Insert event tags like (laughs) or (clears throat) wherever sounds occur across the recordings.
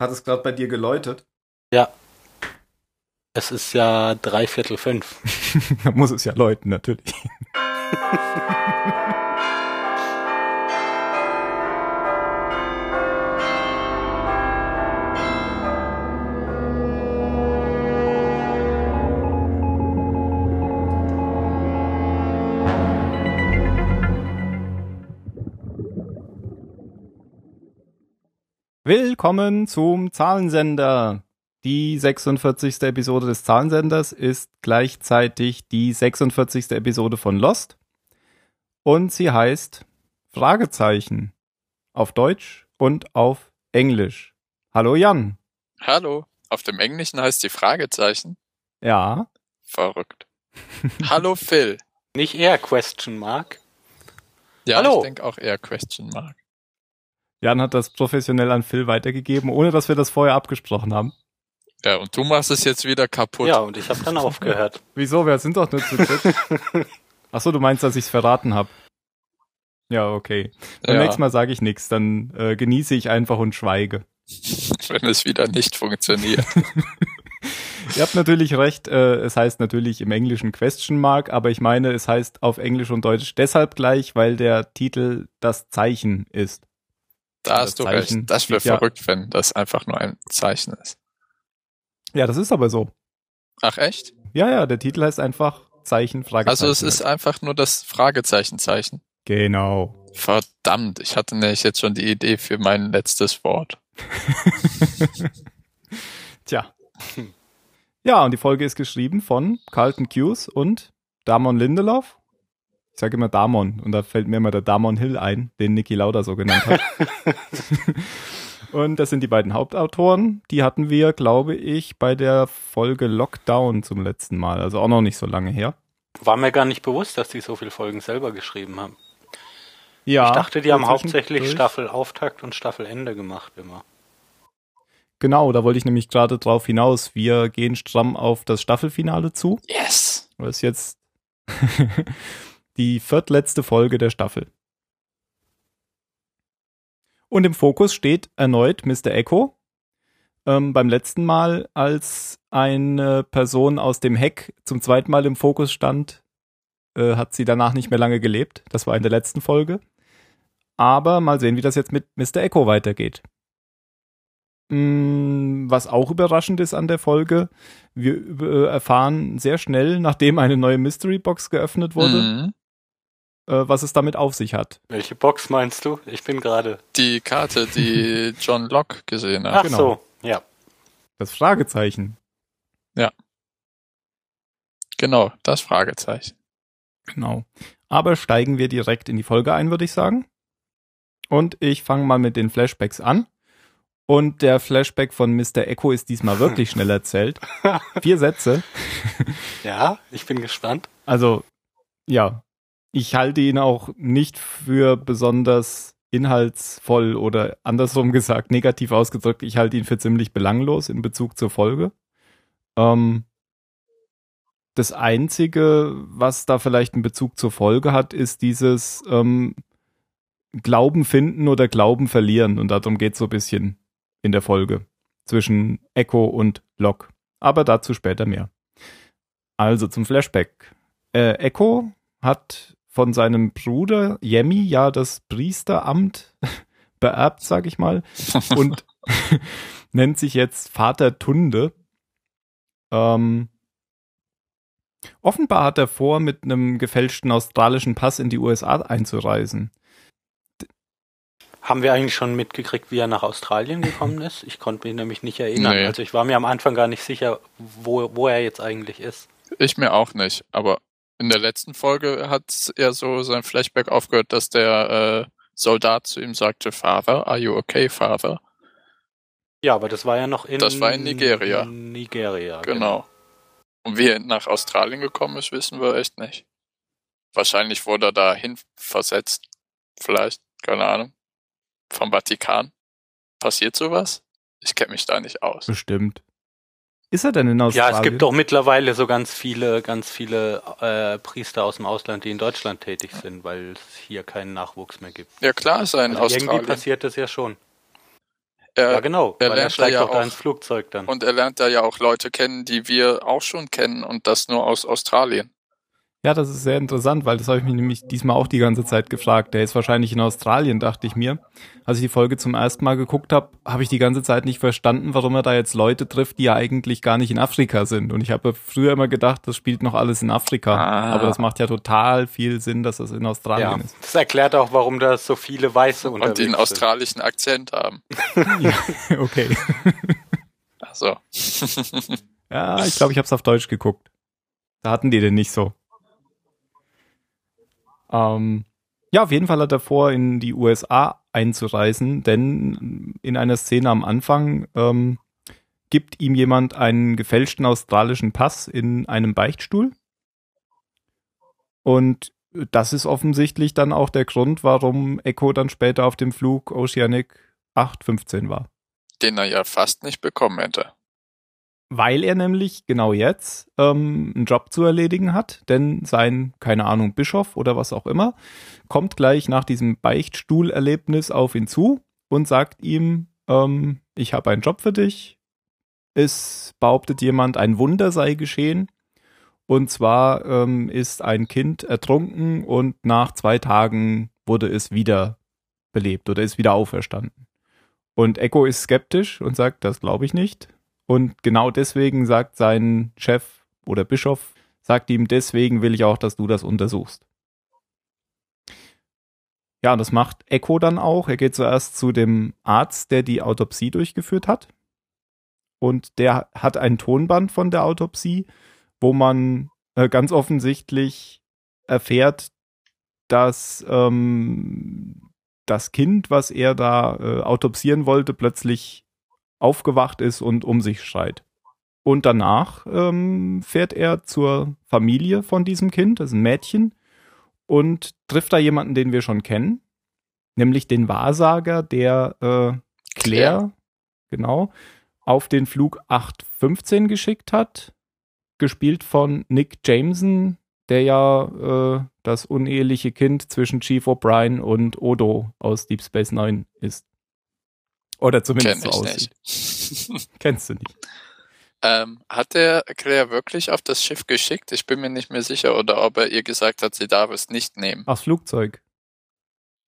Hat es gerade bei dir geläutet? Ja. Es ist ja dreiviertel fünf. (laughs) da muss es ja läuten, natürlich. (laughs) Willkommen zum Zahlensender. Die 46. Episode des Zahlensenders ist gleichzeitig die 46. Episode von Lost. Und sie heißt Fragezeichen. Auf Deutsch und auf Englisch. Hallo Jan. Hallo. Auf dem Englischen heißt sie Fragezeichen. Ja. Verrückt. (laughs) Hallo Phil. Nicht eher Question Mark. Ja, Hallo. ich denke auch eher Question Mark. Jan hat das professionell an Phil weitergegeben, ohne dass wir das vorher abgesprochen haben. Ja, und du machst es jetzt wieder kaputt. Ja, und ich habe dann aufgehört. (laughs) Wieso? Wir sind doch nur zu dritt. (laughs) Achso, du meinst, dass ich's verraten habe. Ja, okay. Beim Ja. nächsten Mal sage ich nichts, dann äh, genieße ich einfach und schweige. (laughs) Wenn es wieder nicht funktioniert. Ihr habt natürlich recht, äh, es heißt natürlich im Englischen Question Mark, aber ich meine, es heißt auf Englisch und Deutsch deshalb gleich, weil der Titel das Zeichen ist. Da Das hast du Zeichen recht. Das wäre ja- verrückt, wenn das einfach nur ein Zeichen ist. Ja, das ist aber so. Ach echt? Ja, ja, der Titel heißt einfach Zeichen, Fragezeichen. Also es ist einfach nur das Fragezeichenzeichen. Genau. Verdammt, ich hatte nämlich jetzt schon die Idee für mein letztes Wort. (laughs) Tja. Ja, und die Folge ist geschrieben von Carlton Hughes und Damon Lindelof. Ich sage immer Damon und da fällt mir immer der Damon Hill ein, den Niki Lauda so genannt hat. (laughs) und das sind die beiden Hauptautoren. Die hatten wir, glaube ich, bei der Folge Lockdown zum letzten Mal. Also auch noch nicht so lange her. War mir gar nicht bewusst, dass die so viele Folgen selber geschrieben haben. Ja, ich dachte, die haben hauptsächlich. Staffelauftakt und Staffelende gemacht immer. Genau, da wollte ich nämlich gerade drauf hinaus. Wir gehen stramm auf das Staffelfinale zu. Yes! Ist jetzt die viertletzte Folge der Staffel. Und im Fokus steht erneut Mr. Echo. Ähm, beim letzten Mal, als eine Person aus dem Heck zum zweiten Mal im Fokus stand, äh, hat sie danach nicht mehr lange gelebt. Das war in der letzten Folge. Aber mal sehen, wie das jetzt mit Mr. Echo weitergeht. Mm, Was auch überraschend ist an der Folge, wir äh, erfahren sehr schnell, nachdem eine neue Mystery Box geöffnet wurde, Mhm. Äh, was es damit auf sich hat. Welche Box meinst du? Ich bin gerade. Die Karte, die (laughs) John Locke gesehen hat. Ach genau. so, ja. Das Fragezeichen. Genau, das Fragezeichen. Genau. Aber steigen wir direkt in die Folge ein, würde ich sagen. Und ich fange mal mit den Flashbacks an. Und der Flashback von Mr. Echo ist diesmal (laughs) wirklich schnell erzählt. Vier Sätze. (laughs) Ja, ich bin gespannt. Also, ja. Ich halte ihn auch nicht für besonders inhaltsvoll oder andersrum gesagt, negativ ausgedrückt. Ich halte ihn für ziemlich belanglos in Bezug zur Folge. Ähm, das Einzige, was da vielleicht einen Bezug zur Folge hat, ist dieses ähm, Glauben finden oder Glauben verlieren. Und darum geht es so ein bisschen in der Folge zwischen Echo und Locke. Aber dazu später mehr. Also zum Flashback. Äh, Echo hat von seinem Bruder Yemi ja das Priesteramt (laughs) beerbt, sag ich mal, (laughs) und (laughs) nennt sich jetzt Vater Tunde. Ähm, offenbar hat er vor, mit einem gefälschten australischen Pass in die USA einzureisen. Haben wir eigentlich schon mitgekriegt, wie er nach Australien gekommen ist? Ich konnte mich nämlich nicht erinnern. Nee. Also ich war mir am Anfang gar nicht sicher, wo, wo er jetzt eigentlich ist. Ich mir auch nicht, aber in der letzten Folge hat er so sein Flashback aufgehört, dass der äh, Soldat zu ihm sagte, Father, are you okay, Father? Ja, aber das war ja noch in Das war in Nigeria. Nigeria, Genau. Und wie er nach Australien gekommen ist, wissen wir echt nicht. Wahrscheinlich wurde er dahin versetzt. Vielleicht, keine Ahnung. Vom Vatikan. Passiert sowas? Ich kenne mich da nicht aus. Bestimmt. Ist er denn in Ja, Australien? es gibt doch mittlerweile so ganz viele, ganz viele äh, Priester aus dem Ausland, die in Deutschland tätig sind, weil es hier keinen Nachwuchs mehr gibt. Ja klar ist er in Also irgendwie Australien. passiert das ja schon. Er, ja, genau, er er lernt da steigt ja doch da auch- ins Flugzeug dann. und er lernt da ja auch Leute kennen, die wir auch schon kennen und das nur aus Australien. Ja, das ist sehr interessant, weil das habe ich mich nämlich diesmal auch die ganze Zeit gefragt. Der ist wahrscheinlich in Australien, dachte ich mir. Als ich die Folge zum ersten Mal geguckt habe, habe ich die ganze Zeit nicht verstanden, warum er da jetzt Leute trifft, die ja eigentlich gar nicht in Afrika sind. Und ich habe früher immer gedacht, das spielt noch alles in Afrika. Ah. Aber das macht ja total viel Sinn, dass das in ja, Australien ist. das erklärt auch, warum da so viele Weiße Und unterwegs den sind. australischen Akzent haben. (laughs) okay. Also, (laughs) Ja, ich glaube, ich habe es auf Deutsch geguckt. Da hatten die den nicht so. Ähm, ja, auf jeden Fall hat er vor, in die USA einzureisen, denn in einer Szene am Anfang ähm, gibt ihm jemand einen gefälschten australischen Pass in einem Beichtstuhl. Und das ist offensichtlich dann auch der Grund, warum Echo dann später auf dem Flug Oceanic 815 war. den er ja fast nicht bekommen hätte. Weil er nämlich genau jetzt ähm, einen Job zu erledigen hat, denn sein, keine Ahnung, Bischof oder was auch immer, kommt gleich nach diesem Beichtstuhlerlebnis auf ihn zu und sagt ihm, ähm, ich habe einen Job für dich. Es behauptet jemand, ein Wunder sei geschehen. Und zwar ähm, ist ein Kind ertrunken und nach zwei Tagen wurde es wieder belebt oder ist wieder auferstanden. Und Echo ist skeptisch und sagt, das glaube ich nicht. Und genau deswegen sagt sein Chef oder Bischof, sagt ihm, deswegen will ich auch, dass du das untersuchst. Ja, das macht Echo dann auch. Er geht zuerst zu dem Arzt, der die Autopsie durchgeführt hat. Und der hat ein Tonband von der Autopsie, wo man äh, ganz offensichtlich erfährt, dass ähm, das Kind, was er da äh, autopsieren wollte, plötzlich aufgewacht ist und um sich schreit. Und danach ähm, fährt er zur Familie von diesem Kind, das ist ein Mädchen, und trifft da jemanden, den wir schon kennen, nämlich den Wahrsager, der äh, Claire, genau, auf den Flug 815 geschickt hat, gespielt von Nick Jameson, der ja äh, das uneheliche Kind zwischen Chief O'Brien und Odo aus Deep Space Nine ist. Oder zumindest so aussieht. nicht. (laughs) (laughs) Kennst du nicht. ähm, hat der Claire wirklich auf das Schiff geschickt? Ich bin mir nicht mehr sicher, oder ob er ihr gesagt hat, sie darf es nicht nehmen. Ach, Flugzeug.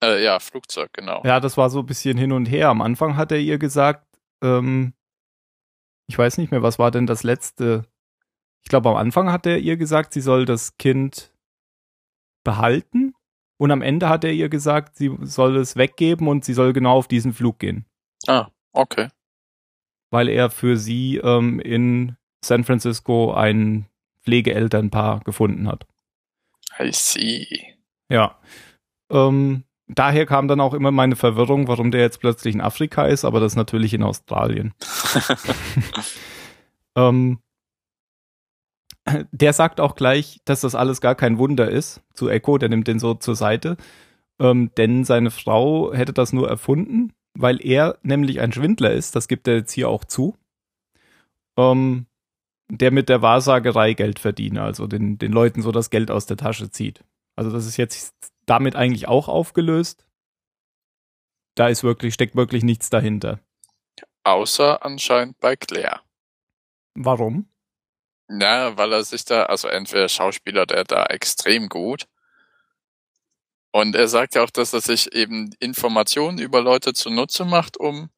Äh, ja, Flugzeug, genau. Ja, das war so ein bisschen hin und her. Am Anfang hat er ihr gesagt, ähm, ich weiß nicht mehr, was war denn das letzte? Ich glaube, am Anfang hat er ihr gesagt, sie soll das Kind behalten. Und am Ende hat er ihr gesagt, sie soll es weggeben und sie soll genau auf diesen Flug gehen. Ah, okay. Weil er für sie ähm, in San Francisco ein Pflegeelternpaar gefunden hat. I see. Ja. Ähm, daher kam dann auch immer meine Verwirrung, warum der jetzt plötzlich in Afrika ist, aber das ist natürlich in Australien. (laughs) (laughs) ähm, der sagt auch gleich, dass das alles gar kein Wunder ist zu Echo, der nimmt den so zur Seite, ähm, denn seine Frau hätte das nur erfunden, weil er nämlich ein Schwindler ist, das gibt er jetzt hier auch zu, ähm, der mit der Wahrsagerei Geld verdiene, also den, den Leuten so das Geld aus der Tasche zieht. Also das ist jetzt damit eigentlich auch aufgelöst. Da ist wirklich, steckt wirklich nichts dahinter. Außer anscheinend bei Claire. Warum? Ja, weil er sich da, also entweder Schauspieler, der da extrem gut. Und er sagt ja auch, dass er sich eben Informationen über Leute zunutze macht, um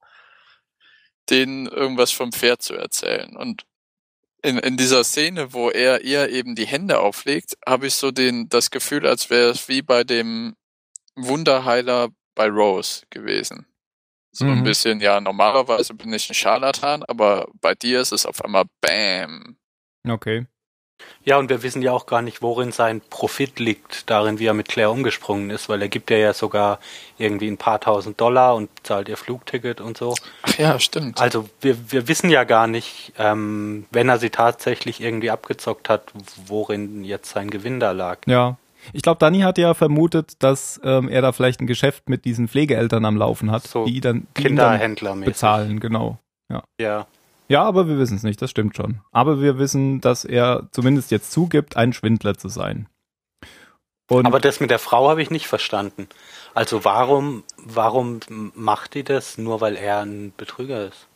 denen irgendwas vom Pferd zu erzählen. Und in, in dieser Szene, wo er ihr eben die Hände auflegt, habe ich so den, das Gefühl, als wäre es wie bei dem Wunderheiler bei Rose gewesen. So ein Mhm. bisschen, ja, normalerweise bin ich ein Scharlatan, aber bei dir ist es auf einmal Bam. Okay. Ja, und wir wissen ja auch gar nicht, worin sein Profit liegt, darin, wie er mit Claire umgesprungen ist, weil er gibt ihr ja sogar irgendwie ein paar tausend Dollar und zahlt ihr Flugticket und so. Ach ja, stimmt. Also wir, wir wissen ja gar nicht, ähm, wenn er sie tatsächlich irgendwie abgezockt hat, worin jetzt sein Gewinn da lag. Ja. Ich glaube, Dani hat ja vermutet, dass ähm, er da vielleicht ein Geschäft mit diesen Pflegeeltern am Laufen hat, So die dann, die ihn dann bezahlen, genau. Ja. Ja, aber wir wissen es nicht, das stimmt schon. Aber wir wissen, dass er zumindest jetzt zugibt, ein Schwindler zu sein. Und Aber das mit der Frau habe ich nicht verstanden. Also warum, warum macht die das nur, weil er ein Betrüger ist?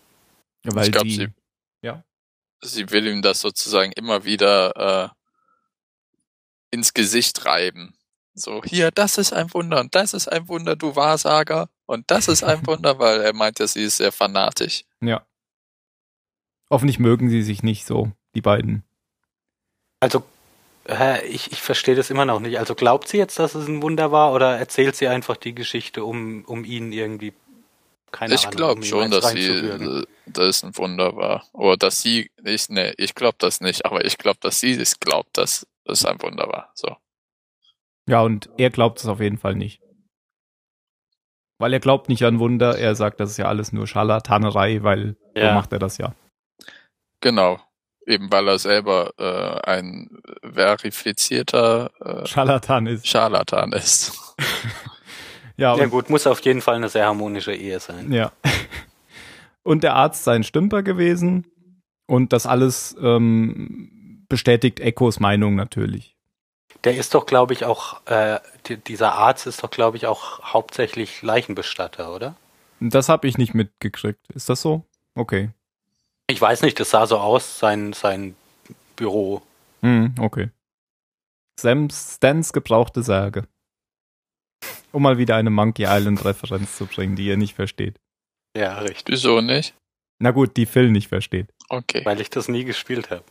weil ich glaub, die, sie- ja. Sie will ihm das sozusagen immer wieder äh, ins Gesicht reiben. So, hier, das ist ein Wunder und das ist ein Wunder, du Wahrsager. Und das ist ein (laughs) Wunder, weil er meint ja, sie ist sehr fanatisch. Ja. Hoffentlich mögen sie sich nicht so, die beiden. Also, hä, ich, ich verstehe das immer noch nicht. Also glaubt sie jetzt, dass es ein Wunder war oder erzählt sie einfach die Geschichte, um, um ihn irgendwie, keine ich Ahnung, glaube um schon, dass sie, äh, dass es ein Wunder war. Oder dass sie, ich, nee, ich glaube das nicht, aber ich glaube, dass sie es glaubt, dass es ein Wunder war. So. Ja, und er glaubt es auf jeden Fall nicht. Weil er glaubt nicht an Wunder, er sagt, das ist ja alles nur Scharlatanerei, weil so Ja. macht er das ja. Genau. Eben weil er selber äh, ein verifizierter äh, Scharlatan ist. Scharlatan ist. (laughs) Ja, Ja gut, muss auf jeden Fall eine sehr harmonische Ehe sein. ja. Und der Arzt sei ein Stümper gewesen und das alles ähm, bestätigt Echos Meinung natürlich. Der ist doch, glaube ich, auch, äh, die, dieser Arzt ist doch, glaube ich, auch hauptsächlich Leichenbestatter, oder? Das habe ich nicht mitgekriegt. Ist das so? Okay. Ich weiß nicht, das sah so aus, sein, sein Büro. Hm, okay. Sam Stans gebrauchte Särge. Um mal wieder eine Monkey Island Referenz zu bringen, die ihr nicht versteht. Ja, richtig. Wieso nicht? Na gut, die Phil nicht versteht. Okay. Weil ich das nie gespielt habe.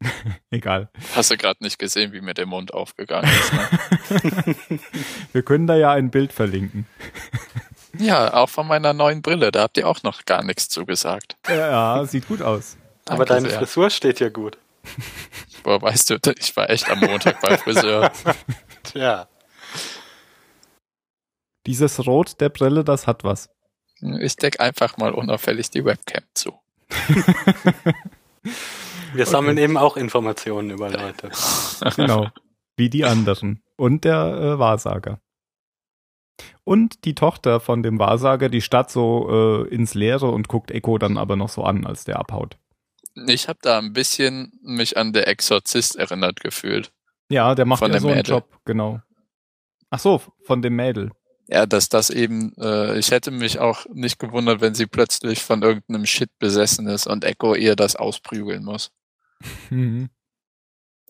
(laughs) Egal. Hast du gerade nicht gesehen, wie mir der Mund aufgegangen ist? Ne? (laughs) Wir können da ja ein Bild verlinken. Ja, auch von meiner neuen Brille. Da habt ihr auch noch gar nichts zugesagt. Ja, sieht gut aus. Aber Danke deine sehr. Frisur steht ja gut. Woher weißt du, ich war echt am Montag beim Friseur. (laughs) Tja. Dieses Rot der Brille, das hat was. Ich deck einfach mal unauffällig die Webcam zu. (laughs) Wir sammeln eben auch Informationen über Leute. Genau. Wie die anderen. Und der äh, Wahrsager. Und die Tochter von dem Wahrsager, die Stadt so äh, ins Leere und guckt Echo dann aber noch so an, als der abhaut. Ich habe da ein bisschen mich an der Exorzist erinnert gefühlt. Ja, der macht Von ja dem so einen Mädel. Job, genau. Ach so, von dem Mädel. Ja, dass das eben, äh, ich hätte mich auch nicht gewundert, wenn sie plötzlich von irgendeinem Shit besessen ist und Echo ihr das ausprügeln muss. Mhm.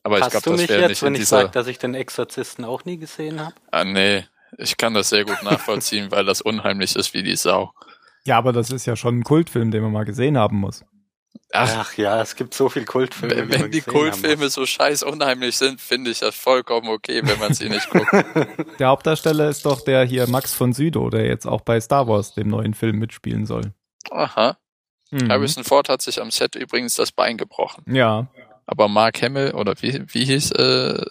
Aber ich Hast glaube, du das mich wäre jetzt, nicht wenn in ich dieser. sage, dass ich den Exorzisten auch nie gesehen habe? ah, nee, ich kann das sehr gut nachvollziehen, weil das unheimlich ist wie die Sau. Ja, aber das ist ja schon ein Kultfilm, den man mal gesehen haben muss. Ach, Ach ja, es gibt so viel Kultfilme. wenn, wenn die haben Kultfilme so scheiß unheimlich sind, finde ich das vollkommen okay, wenn man sie nicht (laughs) guckt. Der Hauptdarsteller ist doch der hier Max von Sydow, der jetzt auch bei Star Wars, dem neuen Film, mitspielen soll. Aha. Mhm. Harrison Ford hat sich am Set übrigens das Bein gebrochen. Ja, Aber Mark Hamill, oder wie, wie hieß äh,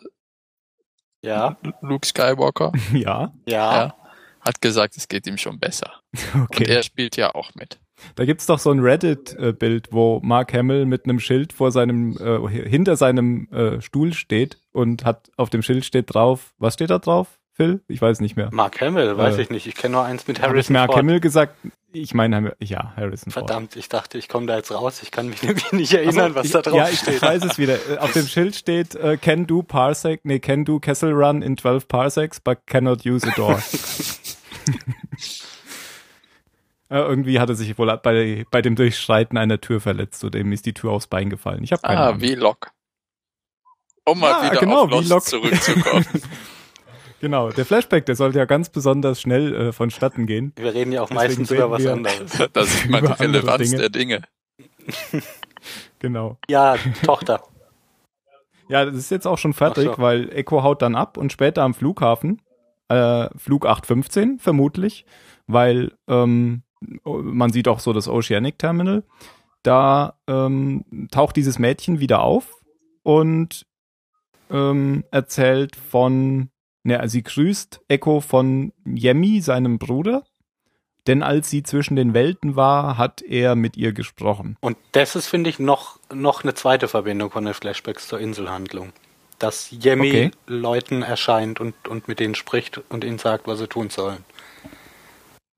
Ja, Luke Skywalker, (laughs) ja, ja. Ja. hat gesagt, es geht ihm schon besser. (laughs) Und okay. er spielt ja auch mit. Da gibt's doch so ein Reddit-Bild, wo Mark Hamill mit einem Schild vor seinem, äh, hinter seinem äh, Stuhl steht und hat auf dem Schild steht drauf, was steht da drauf, Phil? Ich weiß nicht mehr. Mark Hamill, weiß Äh, ich nicht. Ich kenne nur eins mit Harrison Mark Ford. Hamill gesagt? Ich meine, ja, Harrison Ford. Verdammt, ich dachte, ich komme da jetzt raus. Ich kann mich (laughs) nämlich nicht erinnern, Ach so, was da drauf ja, ich, steht. ich weiß es wieder. Äh, Auf dem (laughs) Schild steht, äh, can do parsec, nee, can do Kessel Run in 12 parsecs, but cannot use a door. (laughs) äh, irgendwie hat er sich wohl bei, bei dem Durchschreiten einer Tür verletzt oder ihm ist die Tür aufs Bein gefallen. Ich habe keine Ah, Ahnung. wie Lock. Um mal Ja, wieder genau, auf wie Lost zurückzukommen. Genau, der Flashback, der sollte ja ganz besonders schnell äh, vonstatten gehen. Wir reden ja auch Deswegen meistens über was wir- anderes. (laughs) da sieht man die Über andere Relevanz Dinge. der Dinge. (laughs) Genau. Ja, Tochter. Ja, das ist jetzt auch schon fertig, so. weil Echo haut dann ab und später am Flughafen, äh, Flug 815 vermutlich, weil ähm, man sieht auch so das Oceanic Terminal, da ähm, taucht dieses Mädchen wieder auf und ähm, erzählt von, ne, sie grüßt Echo von Yemi, seinem Bruder, denn als sie zwischen den Welten war, hat er mit ihr gesprochen. Und das ist, finde ich, noch, noch eine zweite Verbindung von den Flashbacks zur Inselhandlung. Dass Yemi Okay. Leuten erscheint und, und mit denen spricht und ihnen sagt, was sie tun sollen.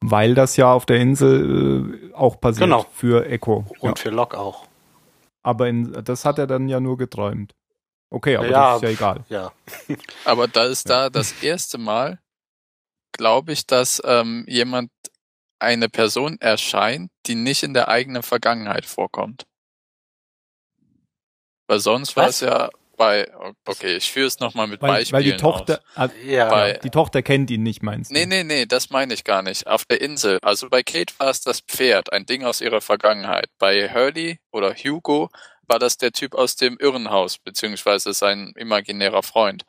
Weil das ja auf der Insel äh, auch passiert Genau. für Echo. Und Ja. für Locke auch. Aber in, das hat er dann ja nur geträumt. Okay, aber Ja, das ist ja egal. Ja. (laughs) Aber da ist da das erste Mal, glaube ich, dass ähm, jemand eine Person erscheint, die nicht in der eigenen Vergangenheit vorkommt. Weil sonst war es ja bei, okay, ich führe es nochmal mit Weil, weil Beispielen die Tochter, aus. Ja. Bei- die Tochter kennt ihn nicht, meinst du? Nee, nee, nee, das meine ich gar nicht. Auf der Insel. Also bei Kate war es das Pferd, ein Ding aus ihrer Vergangenheit. Bei Hurley oder Hugo war das der Typ aus dem Irrenhaus, beziehungsweise sein imaginärer Freund.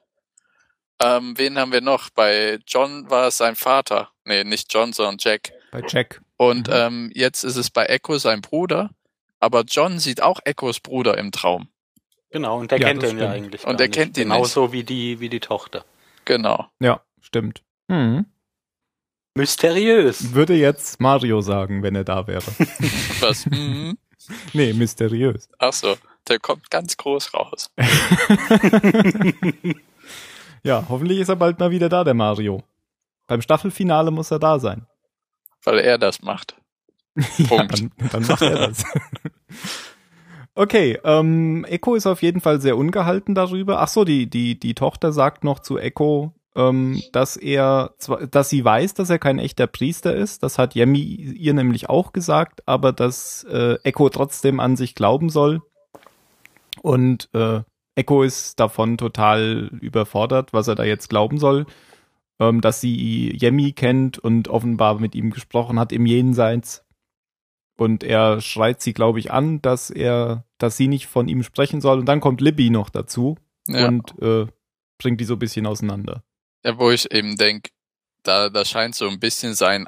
Ähm, wen haben wir noch? Bei John war es sein Vater. Nee, nicht John, sondern Jack. Bei Jack. Und Mhm. ähm, jetzt ist es bei Echo sein Bruder. Aber John sieht auch Echos Bruder im Traum. Genau, und der Ja, kennt ihn ja stimmt. eigentlich. Und der nicht. kennt ihn Genauso wie die, wie die Tochter. Genau. Ja, stimmt. Hm. Mysteriös. Würde jetzt Mario sagen, wenn er da wäre. (laughs) Was? mhm. (laughs) nee, mysteriös. Ach so, der kommt ganz groß raus. (laughs) Ja, hoffentlich ist er bald mal wieder da, der Mario. Beim Staffelfinale muss er da sein. Weil er das macht. (laughs) Ja, Punkt. dann, dann macht er das. Okay, ähm, Echo ist auf jeden Fall sehr ungehalten darüber. Ach so, die, die, die Tochter sagt noch zu Echo, ähm, dass er, dass sie weiß, dass er kein echter Priester ist. Das hat Yemi ihr nämlich auch gesagt, aber dass äh, Echo trotzdem an sich glauben soll. Und äh, Echo ist davon total überfordert, was er da jetzt glauben soll. Ähm, dass sie Yemi kennt und offenbar mit ihm gesprochen hat im Jenseits. Und er schreit sie, glaube ich, an, dass er, dass sie nicht von ihm sprechen soll. Und dann kommt Libby noch dazu Ja. und äh, bringt die so ein bisschen auseinander. Ja, wo ich eben denk, da, da scheint so ein bisschen sein,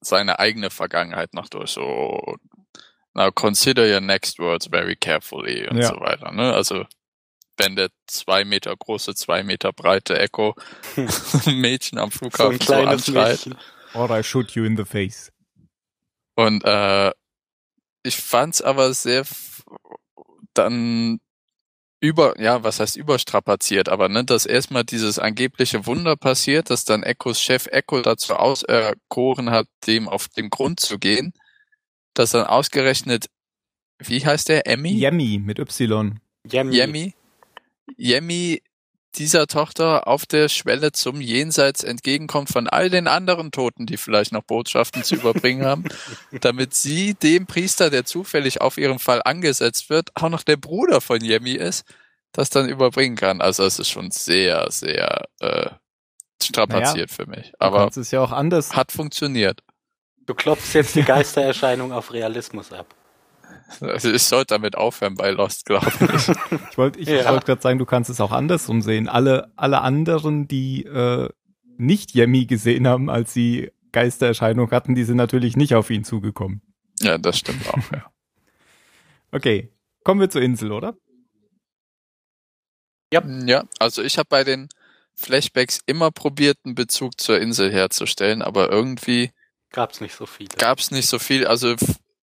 seine eigene Vergangenheit noch durch. So, now consider your next words very carefully und Ja. so weiter. Ne? Also, wenn der zwei Meter große, zwei Meter breite Echo ein (laughs) Mädchen am So Flughafen so, kleines anschreit. Mädchen. Or I shoot you in the face. Und äh, ich fand's aber sehr dann über, ja, was heißt überstrapaziert, aber ne, dass erstmal dieses angebliche Wunder passiert, dass dann Echos Chef Echo dazu auserkoren hat, dem auf den Grund zu gehen, dass dann ausgerechnet, wie heißt der, Emmy? Yemi mit Y. Yemi? Yemi dieser Tochter auf der Schwelle zum Jenseits entgegenkommt von all den anderen Toten, die vielleicht noch Botschaften zu überbringen haben, (laughs) damit sie dem Priester, der zufällig auf ihrem Fall angesetzt wird, auch noch der Bruder von Yemi ist, das dann überbringen kann. Also es ist schon sehr, sehr äh, strapaziert für mich. Aber es ja auch anders. hat funktioniert. Du klopfst jetzt die (laughs) Geistererscheinung auf Realismus ab. Also ich sollte damit aufhören bei Lost, glaube ich. (laughs) Ich wollte ich Ja. wollte gerade sagen, du kannst es auch andersrum sehen. Alle, alle anderen, die äh, nicht Yemi gesehen haben, als sie Geistererscheinung hatten, die sind natürlich nicht auf ihn zugekommen. ja, das stimmt auch, ja. (laughs) Okay, kommen wir zur Insel, oder? Ja, also ich habe bei den Flashbacks immer probiert, einen Bezug zur Insel herzustellen, aber irgendwie Gab's nicht so viele. gab es nicht so viel, also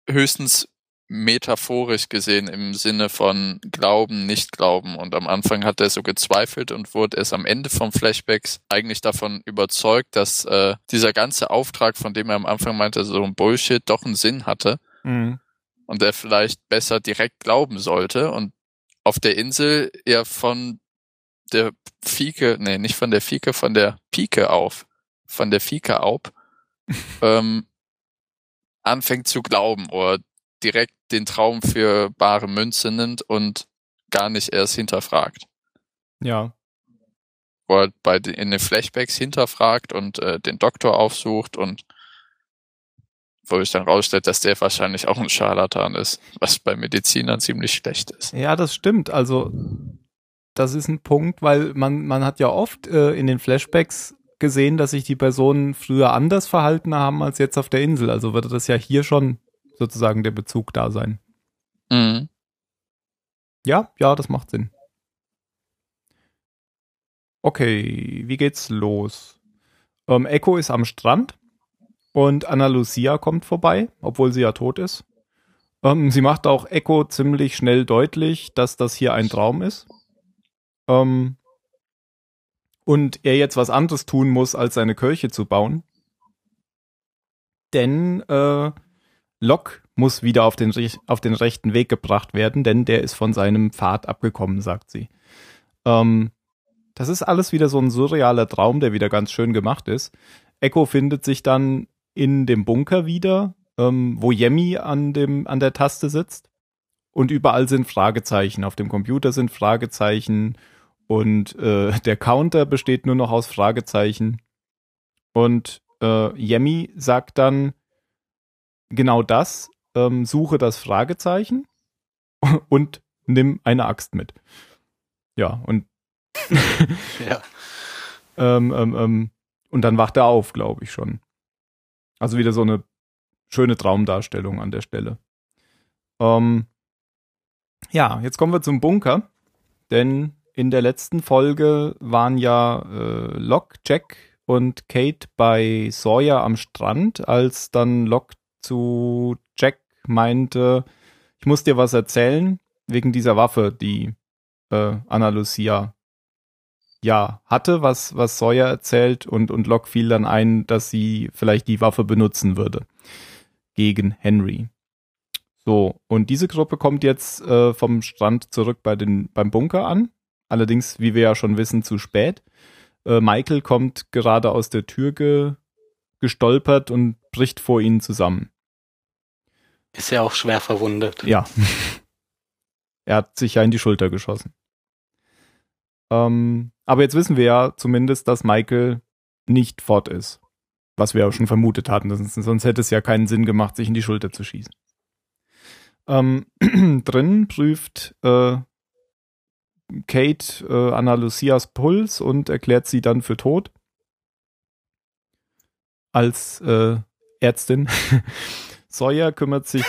höchstens metaphorisch gesehen im Sinne von Glauben, Nicht-Glauben. Und am Anfang hat er so gezweifelt und wurde erst am Ende vom Flashbacks eigentlich davon überzeugt, dass äh, dieser ganze Auftrag, von dem er am Anfang meinte, so ein Bullshit, doch einen Sinn hatte Mhm. und er vielleicht besser direkt glauben sollte und auf der Insel ja von der Fike, nee, nicht von der Fike, von der Pike auf, von der Fike auf, (laughs) ähm, anfängt zu glauben oder direkt den Traum für bare Münze nimmt und gar nicht erst hinterfragt. Ja. Wo er bei den, in den Flashbacks hinterfragt und äh, den Doktor aufsucht und wo ich dann rausstellt, dass der wahrscheinlich auch ein Scharlatan ist, was bei Medizinern ziemlich schlecht ist. Ja, das stimmt. Also, das ist ein Punkt, weil man, man hat ja oft äh, in den Flashbacks gesehen, dass sich die Personen früher anders verhalten haben als jetzt auf der Insel. Also würde das ja hier schon sozusagen der Bezug da sein. Mhm. Ja, ja, das macht Sinn. Okay, wie geht's los? Ähm, Echo ist am Strand und Anna Lucia kommt vorbei, obwohl sie ja tot ist. Ähm, sie macht auch Echo ziemlich schnell deutlich, dass das hier ein Traum ist. Ähm, und er jetzt was anderes tun muss, als seine Kirche zu bauen. Denn äh, Locke muss wieder auf den, auf den rechten Weg gebracht werden, denn der ist von seinem Pfad abgekommen, sagt sie. Ähm, das ist alles wieder so ein surrealer Traum, der wieder ganz schön gemacht ist. Echo findet sich dann in dem Bunker wieder, ähm, wo Yemi an dem an der Taste sitzt und überall sind Fragezeichen. Auf dem Computer sind Fragezeichen und äh, der Counter besteht nur noch aus Fragezeichen. Und äh, Yemi sagt dann genau das, ähm, suche das Fragezeichen (laughs) und nimm eine Axt mit. Ja, und (laughs) Ja. ähm, ähm, ähm, und dann wacht er auf, glaube ich schon. Also wieder so eine schöne Traumdarstellung an der Stelle. Ähm, ja, jetzt kommen wir zum Bunker, denn in der letzten Folge waren ja äh, Locke, Jack und Kate bei Sawyer am Strand, als dann Locke zu Jack meinte, ich muss dir was erzählen wegen dieser Waffe, die äh, Anna Lucia ja hatte, was, was Sawyer erzählt und, und Locke fiel dann ein, dass sie vielleicht die Waffe benutzen würde gegen Henry. So, und diese Gruppe kommt jetzt äh, vom Strand zurück bei den, beim Bunker an. Allerdings, wie wir ja schon wissen, zu spät. Äh, Michael kommt gerade aus der Tür ge gestolpert und bricht vor ihnen zusammen. Ist ja auch schwer verwundet. Ja. (laughs) er hat sich ja in die Schulter geschossen. Ähm, aber jetzt wissen wir ja zumindest, dass Michael nicht fort ist. Was wir auch schon vermutet hatten. Sonst, sonst hätte es ja keinen Sinn gemacht, sich in die Schulter zu schießen. Ähm, (clears throat) drin prüft äh, Kate äh, Anna Lucias Puls und erklärt sie dann für tot. Als äh, Ärztin. (laughs) Sawyer kümmert sich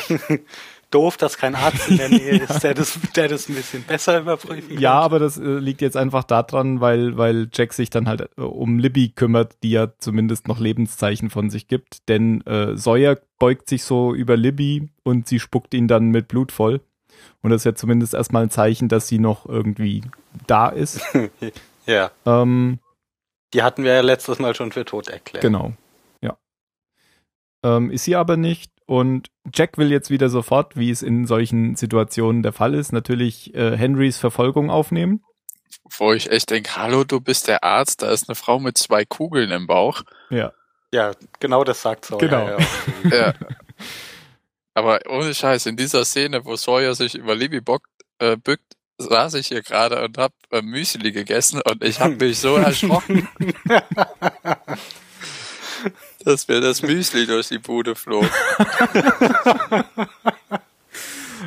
(laughs) Doof, dass kein Arzt in der Nähe ist, der das, der das ein bisschen besser überprüfen kann. Ja, aber das äh, liegt jetzt einfach daran, weil, weil Jack sich dann halt äh, um Libby kümmert, die ja zumindest noch Lebenszeichen von sich gibt. Denn äh, Sawyer beugt sich so über Libby und sie spuckt ihn dann mit Blut voll. Und das ist ja zumindest erstmal ein Zeichen, dass sie noch irgendwie da ist. (laughs) Ja, ähm, die hatten wir ja letztes Mal schon für tot erklärt. genau. Ja. Ähm, ist sie aber nicht. Und Jack will jetzt wieder sofort, wie es in solchen Situationen der Fall ist, natürlich äh, Henrys Verfolgung aufnehmen. Wo ich echt denke, hallo, du bist der Arzt, da ist eine Frau mit zwei Kugeln im Bauch. Ja. Ja, genau das sagt Sawyer. Genau. Ja, (laughs) Ja. Aber ohne Scheiß, in dieser Szene, wo Sawyer sich über Libby bockt, äh, bückt, saß ich hier gerade und hab äh, Müsli gegessen und ich hab mich so (laughs) erschrocken, (laughs) dass mir das Müsli durch die Bude flog. (laughs)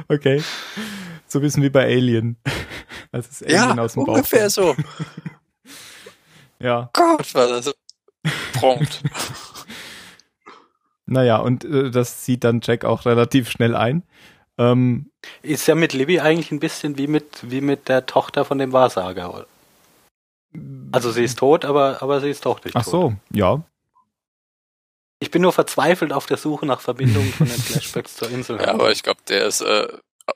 Okay. So ein bisschen wie bei Alien. Es Ja, Alien aus dem Bauch ungefähr so. (laughs) Ja. Gott, war das prompt. (laughs) Naja, und äh, das sieht dann Jack auch relativ schnell ein. Ähm, Ist ja mit Libby eigentlich ein bisschen wie mit, wie mit der Tochter von dem Wahrsager. oder? Also sie ist tot, aber, aber sie ist doch nicht ach tot. so, ja. Ich bin nur verzweifelt auf der Suche nach Verbindungen von den (laughs) Flashbacks zur Insel. Ja, aber ich glaube, der ist äh,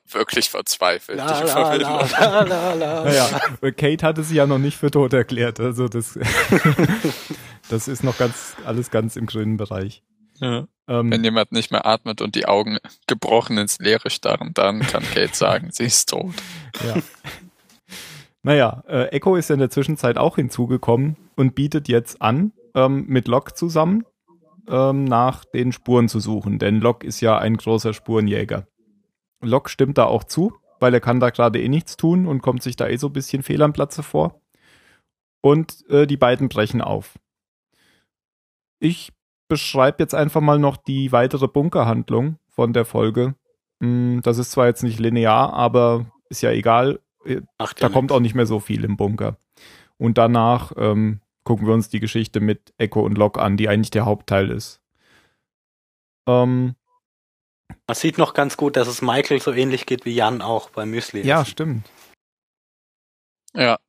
wirklich verzweifelt. la, la, la, la, la, (laughs) la. Naja, Kate hatte sie ja noch nicht für tot erklärt. Also das, (laughs) das ist noch ganz, alles ganz im grünen Bereich. Ja. Wenn Ähm, jemand nicht mehr atmet und die Augen gebrochen ins Leere starren, dann kann Kate sagen, sie ist tot. ja. Naja, äh, Echo ist in der Zwischenzeit auch hinzugekommen und bietet jetzt an, ähm, mit Locke zusammen ähm, nach den Spuren zu suchen, denn Locke ist ja ein großer Spurenjäger. Locke stimmt da auch zu, weil er kann da gerade eh nichts tun und kommt sich da eh so ein bisschen fehl am Platze vor. Und äh, die beiden brechen auf. Ich beschreibe jetzt einfach mal noch die weitere Bunkerhandlung von der Folge. Hm, Das ist zwar jetzt nicht linear, aber ist ja egal. Macht Da ja kommt auch nicht mehr so viel im Bunker. Und danach ähm, gucken wir uns die Geschichte mit Echo und Locke an, die eigentlich der Hauptteil ist. Ähm, Man sieht noch ganz gut, dass es Michael so ähnlich geht wie Jan auch beim Müsli. ja, stimmt. Ja,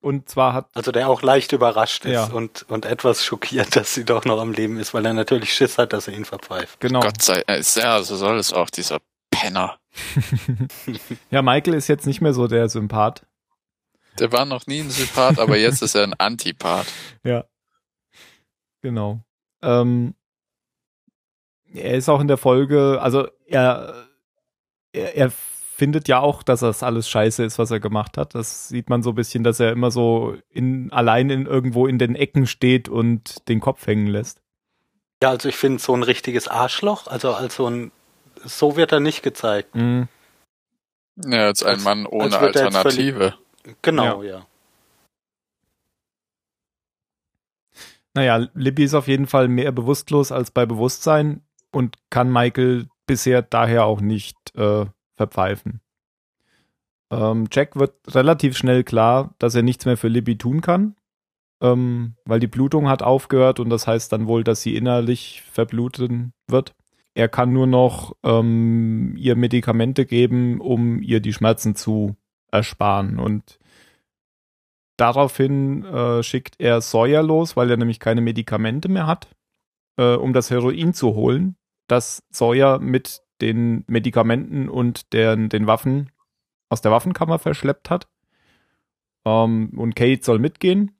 Und zwar hat, Also der auch leicht überrascht ist Ja. und, und etwas (laughs) schockiert, dass sie doch noch am Leben ist, weil er natürlich Schiss hat, dass er ihn verpfeift. genau. Gott sei Dank, ja, so soll es auch, dieser Penner. (laughs) (laughs) ja, Michael ist jetzt nicht mehr so der Sympath. Der war noch nie ein Sympath, aber jetzt ist er ein Antipath. (laughs) Ja. Genau. Ähm, er ist auch in der Folge, also er, er, er findet ja auch, dass das alles scheiße ist, was er gemacht hat. Das sieht man so ein bisschen, dass er immer so in, allein in irgendwo in den Ecken steht und den Kopf hängen lässt. Ja, also ich finde so ein richtiges Arschloch, also als so ein, so wird er nicht gezeigt. Mhm. Ja, als ein Mann ohne als wird er jetzt Alternative. Genau, ja. Naja, Libby ist auf jeden Fall mehr bewusstlos als bei Bewusstsein und kann Michael bisher daher auch nicht äh, verpfeifen. Ähm, Jack wird relativ schnell klar, dass er nichts mehr für Libby tun kann, ähm, weil die Blutung hat aufgehört und das heißt dann wohl, dass sie innerlich verbluten wird. Er kann nur noch ähm, ihr Medikamente geben, um ihr die Schmerzen zu ersparen und Daraufhin äh, schickt er Sawyer los, weil er nämlich keine Medikamente mehr hat, äh, um das Heroin zu holen, das Sawyer mit den Medikamenten und den, den Waffen aus der Waffenkammer verschleppt hat. Ähm, und Kate soll mitgehen.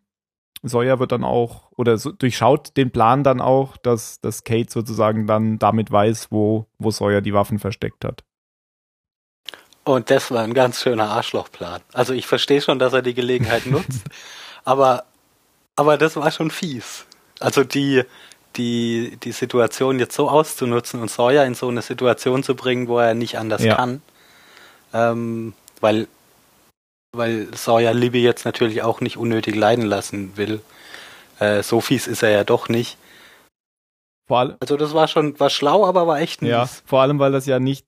Sawyer wird dann auch, oder so, durchschaut den Plan dann auch, dass, dass Kate sozusagen dann damit weiß, wo, wo Sawyer die Waffen versteckt hat. Und das war ein ganz schöner Arschlochplan. Also ich verstehe schon, dass er die Gelegenheit (laughs) nutzt, aber, aber das war schon fies. Also die, die, die Situation jetzt so auszunutzen und Sawyer in so eine Situation zu bringen, wo er nicht anders Ja. kann. Ähm, weil, weil Sawyer Libby jetzt natürlich auch nicht unnötig leiden lassen will. Äh, so fies ist er ja doch nicht. Vor allem, Also das war schon, war schlau, aber war echt mies. Ja, vor allem, weil das ja nicht,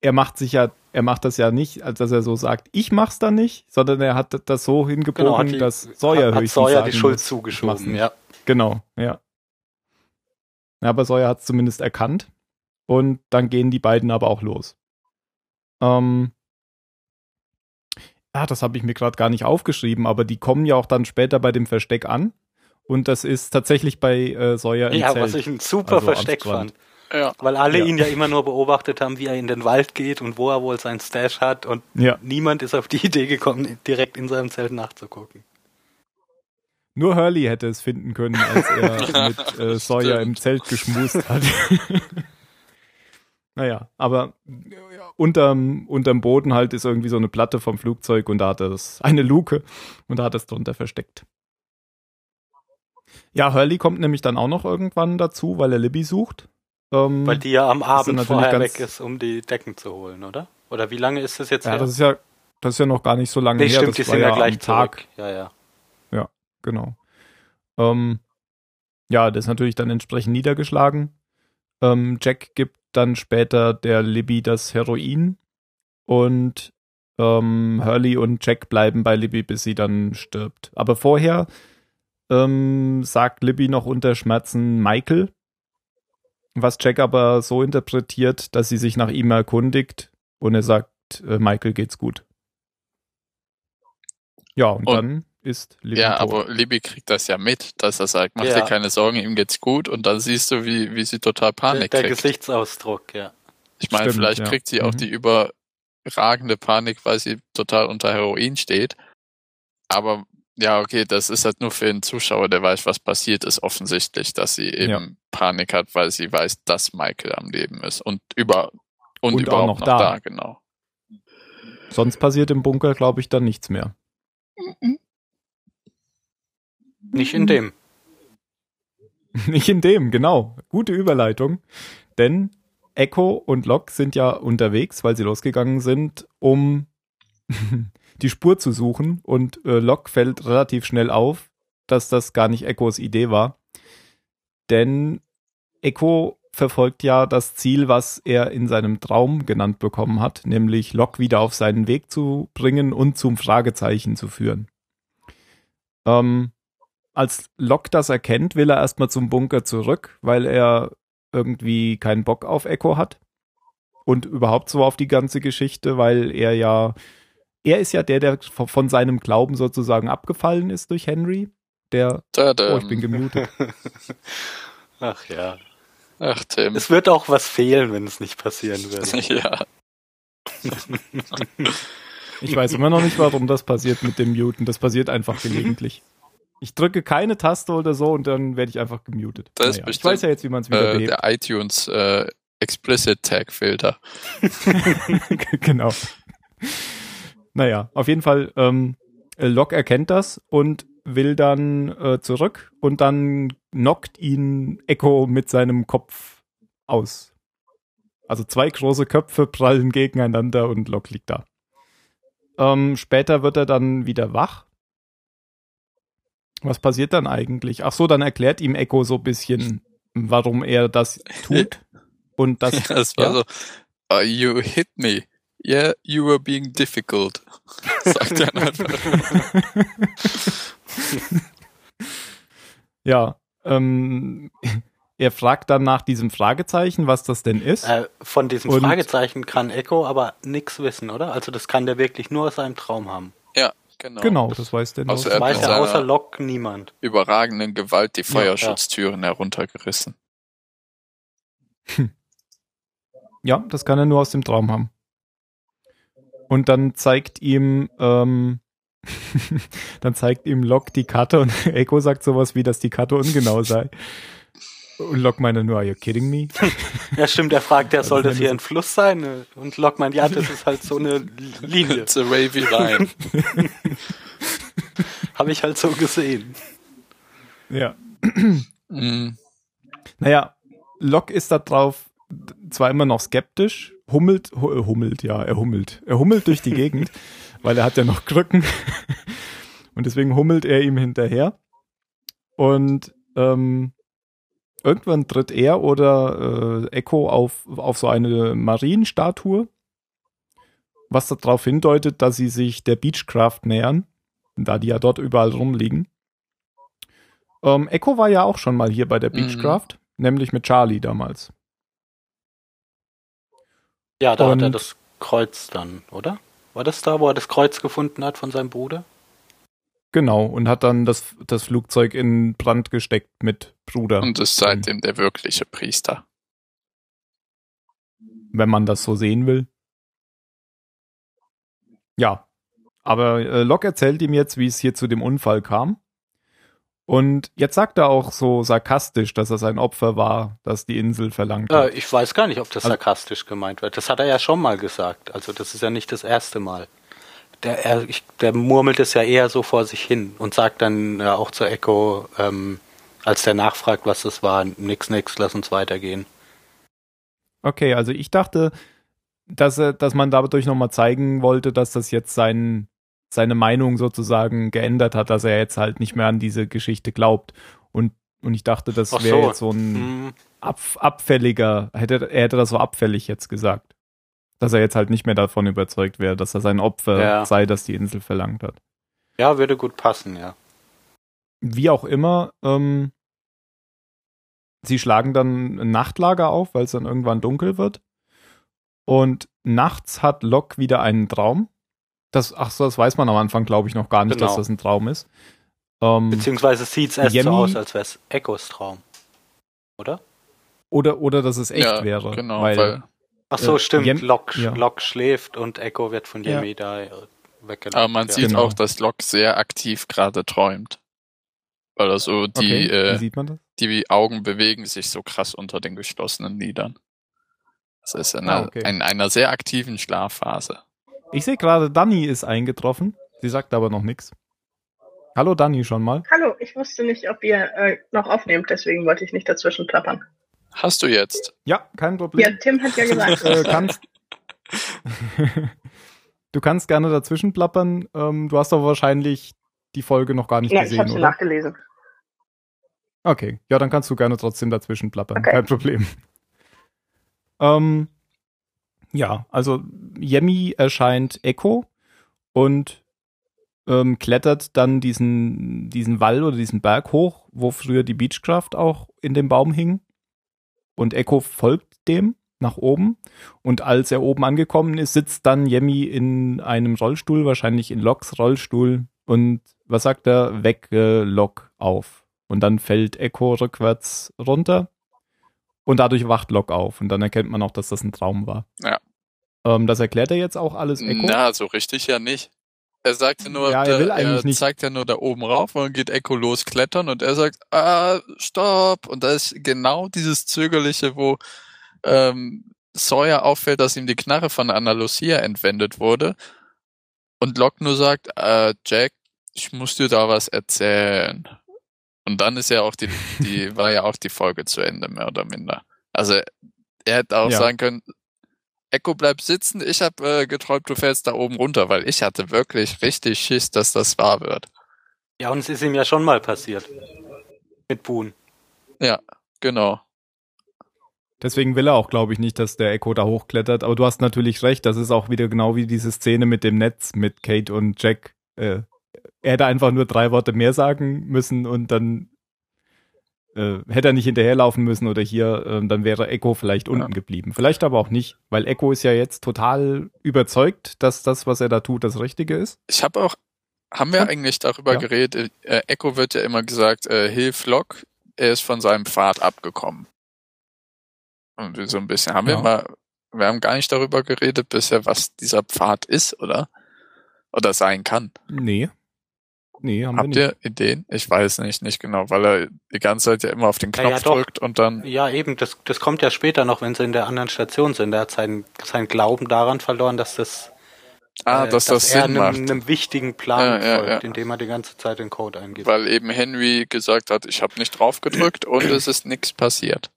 er macht sich ja, er macht das ja nicht, als dass er so sagt, ich mach's da nicht, sondern er hat das so hingebogen, Genau, hat die, dass Sawyer hat, hat höchstens Sawyer die Schuld zugeschoben, ja. Genau, ja. aber Sawyer hat es zumindest erkannt und dann gehen die beiden aber auch los. Ähm, ja, das habe ich mir gerade gar nicht aufgeschrieben, aber die kommen ja auch dann später bei dem Versteck an und das ist tatsächlich bei äh, Sawyer im Ja, Zelt. was ich ein super also Versteck fand. Ja. Weil alle Ja. ihn ja immer nur beobachtet haben, wie er in den Wald geht und wo er wohl sein Stash hat und Ja, niemand ist auf die Idee gekommen, direkt in seinem Zelt nachzugucken. Nur Hurley hätte es finden können, als er (laughs) mit äh, Sawyer im Zelt geschmust hat. (laughs) naja, aber unterm, unterm Boden halt ist irgendwie so eine Platte vom Flugzeug und da hat er das, eine Luke und da hat er es drunter versteckt. Ja, Hurley kommt nämlich dann auch noch irgendwann dazu, weil er Libby sucht. Ähm, Weil die ja am Abend natürlich vorher ganz- weg ist, um die Decken zu holen, oder? Oder wie lange ist das jetzt ja, her? das ist ja, das ist ja noch gar nicht so lange nee, her. stimmt, das die sind ja, am gleich Tag. zurück. Ja, ja. genau. Ähm, ja, der ist natürlich dann entsprechend niedergeschlagen. Ähm, Jack gibt dann später der Libby das Heroin und ähm, Hurley und Jack bleiben bei Libby, bis sie dann stirbt. Aber vorher ähm, sagt Libby noch unter Schmerzen Michael, was Jack aber so interpretiert, dass sie sich nach ihm erkundigt und er sagt, äh, Michael geht's gut. Ja, und, Und- dann ist Libby Ja, tot. aber Libby kriegt das ja mit, dass er sagt, mach Ja. dir keine Sorgen, ihm geht's gut und dann siehst du, wie, wie sie total Der, Panik der kriegt. Gesichtsausdruck, ja. Ich meine, Stimmt, vielleicht ja. kriegt sie auch Mhm. die überragende Panik, weil sie total unter Heroin steht. Aber ja, okay, das ist halt nur für den Zuschauer, der weiß, was passiert ist, offensichtlich, dass sie eben Ja. Panik hat, weil sie weiß, dass Michael am Leben ist und über und, Und auch überhaupt noch noch, da. da. genau. Sonst passiert im Bunker, glaube ich, dann nichts mehr. Nicht in dem. (laughs) Nicht in dem, genau. Gute Überleitung. Denn Echo und Locke sind ja unterwegs, weil sie losgegangen sind, um (laughs) die Spur zu suchen. Und äh, Locke fällt relativ schnell auf, dass das gar nicht Echos Idee war. Denn Echo verfolgt ja das Ziel, was er in seinem Traum genannt bekommen hat, nämlich Locke wieder auf seinen Weg zu bringen und zum Fragezeichen zu führen. Ähm, als Locke das erkennt, will er erstmal zum Bunker zurück, weil er irgendwie keinen Bock auf Echo hat. Und überhaupt so auf die ganze Geschichte, weil er ja, er ist ja der, der von seinem Glauben sozusagen abgefallen ist durch Henry. Der, Da, oh, ich bin gemutet. (laughs) Ach ja. Ach, Tim. Es wird auch was fehlen, wenn es nicht passieren (laughs) würde. ja. (laughs) Ich weiß immer noch nicht, warum das passiert mit dem Muten. Das passiert einfach gelegentlich. Ich drücke keine Taste oder so und dann werde ich einfach gemutet. Das ist ich bestimmt, weiß ja jetzt, wie man es wieder Äh, behebt. der iTunes äh, Explicit Tag Filter. genau. Naja, auf jeden Fall, ähm, Locke erkennt das und will dann äh, zurück und dann knockt ihn Echo mit seinem Kopf aus. Also zwei große Köpfe prallen gegeneinander und Locke liegt da. Ähm, später wird er dann wieder wach. Was passiert dann eigentlich? Ach so, dann erklärt ihm Echo so ein bisschen, warum er das tut. (laughs) Und das, Ja, das war ja. so, "Ah, you hit me. Yeah, you were being difficult. (laughs) Sagt er dann einfach. (laughs) Ja, ähm, er fragt dann nach diesem Fragezeichen, was das denn ist. Äh, von diesem Und- Fragezeichen kann Echo aber nichts wissen, oder? Also das kann der wirklich nur aus seinem Traum haben. Ja, genau. genau, das weiß der nur. Das er weiß ja seiner- außer Locke niemand. Überragenden Gewalt die Ja, Feuerschutztüren heruntergerissen. (laughs) Ja, das kann er nur aus dem Traum haben. Und dann zeigt ihm, ähm, (laughs) dann zeigt ihm Locke die Karte und (laughs) Echo sagt sowas wie, dass die Karte ungenau sei. Und Locke meinte nur, are you kidding me? (laughs) Ja, stimmt, er fragt, ja, soll wenn das hier ein Fluss sein? Und Locke meint, ja, das ist halt so eine Linie. It's a wavy line. Habe ich halt so gesehen. Ja. mm, Naja, Locke ist da drauf zwar immer noch skeptisch, hummelt, hu- äh, hummelt, ja, er hummelt. Er hummelt durch die (laughs) Gegend, weil er hat ja noch Krücken. (laughs) Und deswegen hummelt er ihm hinterher. Und ähm, irgendwann tritt er oder äh, Echo auf, auf so eine Marienstatue, was darauf hindeutet, dass sie sich der Beechcraft nähern, da die ja dort überall rumliegen. Ähm, Echo war ja auch schon mal hier bei der Mhm. Beechcraft, nämlich mit Charlie damals. Ja, da hat er Und- das Kreuz dann, oder? War das da, wo er das Kreuz gefunden hat von seinem Bruder? Genau, und hat dann das, das Flugzeug in Brand gesteckt mit Bruder, und ist seitdem der wirkliche Priester. wenn man das so sehen will. Ja, aber äh, Locke erzählt ihm jetzt, wie es hier zu dem Unfall kam. Und jetzt sagt er auch so sarkastisch, dass er sein Opfer war, das die Insel verlangt Äh, hat. ich weiß gar nicht, ob das Also- sarkastisch gemeint wird. Das hat er ja schon mal gesagt. Also das ist ja nicht das erste Mal. Der, er, ich, der murmelt es ja eher so vor sich hin und sagt dann ja auch zu Echo, ähm, als der nachfragt, was das war, nix, nix, lass uns weitergehen. Okay, also ich dachte, dass, er, dass man dadurch nochmal zeigen wollte, dass das jetzt sein, seine Meinung sozusagen geändert hat, dass er jetzt halt nicht mehr an diese Geschichte glaubt. Und, und ich dachte, das wäre so. jetzt so ein Hm, ab, abfälliger, hätte, er hätte das so abfällig jetzt gesagt. Dass er jetzt halt nicht mehr davon überzeugt wäre, dass er sein Opfer Ja. sei, das die Insel verlangt hat. ja, würde gut passen, ja. Wie auch immer, ähm, sie schlagen dann ein Nachtlager auf, weil es dann irgendwann dunkel wird. Und nachts hat Locke wieder einen Traum. Das, ach so, das weiß man am Anfang, glaube ich, noch gar nicht, Genau. dass das ein Traum ist. Ähm, Beziehungsweise sieht es erst so Yemi- aus, als wäre es Echos Traum. Oder? oder, oder dass es echt ja, wäre. Genau, weil, weil, Ach so, Äh, stimmt. Jem- Locke, ja. Locke schläft und Echo wird von Ja. Yemi da äh, weggenommen. aber man ja. sieht Genau. auch, dass Locke sehr aktiv gerade träumt. Weil er so die, okay, äh, sieht man das? die Augen bewegen sich so krass unter den geschlossenen Lidern. Das ist in, Ah, einer, okay. in einer sehr aktiven Schlafphase. Ich sehe gerade, Dani ist eingetroffen. Sie sagt aber noch nichts. Hallo Dani schon mal. Hallo, ich wusste nicht, ob ihr äh, noch aufnehmt, deswegen wollte ich nicht dazwischen plappern. Hast du jetzt? Ja, kein Ja, Problem. Tim hat ja gesagt. äh, kannst, du kannst gerne dazwischen plappern. Ähm, du hast aber wahrscheinlich die Folge noch gar nicht ja, ich gesehen, habe sie oder? nachgelesen. Okay, ja, dann kannst du gerne trotzdem dazwischen plappern. Okay. Kein Problem. Ähm, ja, also Yemi erscheint Echo und ähm, klettert dann diesen, diesen Wall oder diesen Berg hoch, wo früher die Beechcraft auch in dem Baum hing. Und Echo folgt dem nach oben. Und als er oben angekommen ist, sitzt dann Yemi in einem Rollstuhl, wahrscheinlich in Locks Rollstuhl. Und was sagt er? Weg äh, Lock auf. Und dann fällt Echo rückwärts runter. Und dadurch wacht Lock auf. Und dann erkennt man auch, dass das ein Traum war. Ja. Ähm, das erklärt er jetzt auch alles Echo. Na, so richtig ja nicht. Er sagte nur, Ja, er will der, eigentlich er nicht. zeigt ja nur da oben rauf und geht Echo los klettern und er sagt, ah, stopp. Und da ist genau dieses Zögerliche, wo ähm, Sawyer auffällt, dass ihm die Knarre von Anna Lucia entwendet wurde. und Locke nur sagt, äh, Jack, ich muss dir da was erzählen. Und dann ist ja auch die, die, (laughs) war ja auch die Folge zu Ende, mehr oder minder. Also er hätte auch Ja. sagen können, Echo bleib sitzen, ich habe äh, geträumt, du fällst da oben runter, weil ich hatte wirklich richtig Schiss, dass das wahr wird. Ja, und es ist ihm ja schon mal passiert. Mit Boone. Genau. Deswegen will er auch, glaube ich, nicht, dass der Echo da hochklettert. Aber du hast natürlich recht, das ist auch wieder genau wie diese Szene mit dem Netz mit Kate und Jack. Äh, er hätte einfach nur drei Worte mehr sagen müssen und dann äh, hätte er nicht hinterherlaufen müssen oder hier, äh, dann wäre Echo vielleicht unten geblieben. Vielleicht aber auch nicht, weil Echo ist ja jetzt total überzeugt, dass das, was er da tut, das Richtige ist. Ich habe auch, haben wir Ja. eigentlich darüber Ja. geredet, äh, Echo wird ja immer gesagt, äh, hilf Locke, er ist von seinem Pfad abgekommen. Und so ein bisschen, haben wir Ja. mal, wir haben gar nicht darüber geredet bisher, was dieser Pfad ist, oder? Oder sein kann. Nee. Nee, haben wir Habt nicht. ihr Ideen? Ich weiß nicht, nicht genau, weil er die ganze Zeit ja immer auf den Ja, Knopf ja, doch. drückt und dann, Ja, eben, das, das kommt ja später noch, wenn sie in der anderen Station sind. Er hat seinen, seinen Glauben daran verloren, dass das, ah, äh, dass das er Sinn einem, macht. einem wichtigen Plan Ja, ja, folgt, ja. indem er die ganze Zeit den Code eingibt. Weil eben Henry gesagt hat, ich habe nicht drauf gedrückt und es ist nichts passiert.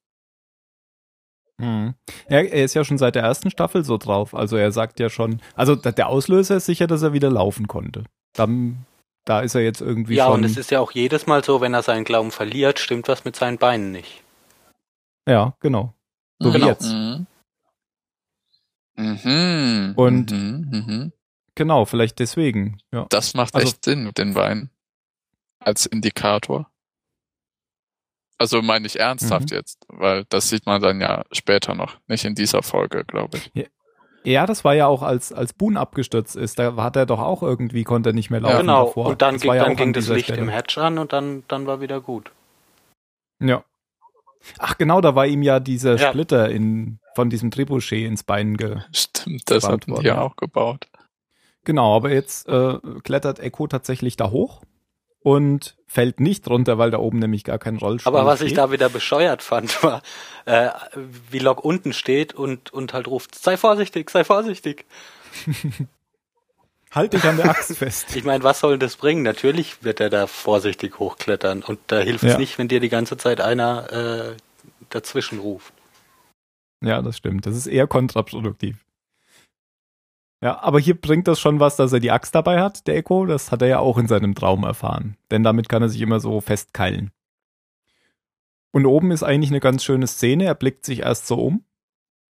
Hm. Er, er ist ja schon seit der ersten Staffel so drauf. Also er sagt ja schon, also der Auslöser ist sicher, dass er wieder laufen konnte. Dann, da ist er jetzt irgendwie ja, schon. und es ist ja auch jedes Mal so, wenn er seinen Glauben verliert, stimmt was mit seinen Beinen nicht. ja, genau. So wie Genau. jetzt. Mhm. Mhm. Und- mhm, mhm. Genau, vielleicht deswegen. Ja. das macht Also- echt Sinn mit den Beinen. Als Indikator. Also meine ich ernsthaft Mhm. jetzt, weil das sieht man dann ja später noch, nicht in dieser Folge, glaube ich. Ja, das war ja auch, als, als Boone abgestürzt ist, da hat er doch auch irgendwie, konnte er nicht mehr laufen genau, davor. und dann, das ging, ja dann ging das Licht Stelle. im Hatch an und dann, dann war wieder gut. Ja. Ach genau, da war ihm ja dieser Ja. Splitter in, von diesem Trebuchet ins Bein ge... Stimmt, das die ja ja. auch gebaut. Genau, aber jetzt äh, klettert Echo tatsächlich da hoch und fällt nicht runter, weil da oben nämlich gar kein Rollstuhl Aber was steht. ich da wieder bescheuert fand, (laughs) war, äh, wie Locke unten steht und, und halt ruft, sei vorsichtig, sei vorsichtig. (laughs) Halt dich an der Axt (laughs) fest. Ich meine, was soll das bringen? Natürlich wird er da vorsichtig hochklettern und da hilft es Ja. nicht, wenn dir die ganze Zeit einer äh, dazwischen ruft. Ja, das stimmt. Das ist eher kontraproduktiv. Ja, aber hier bringt das schon was, dass er die Axt dabei hat, der Echo. Das hat er ja auch in seinem Traum erfahren. Denn damit kann er sich immer so festkeilen. Und oben ist eigentlich eine ganz schöne Szene. Er blickt sich erst so um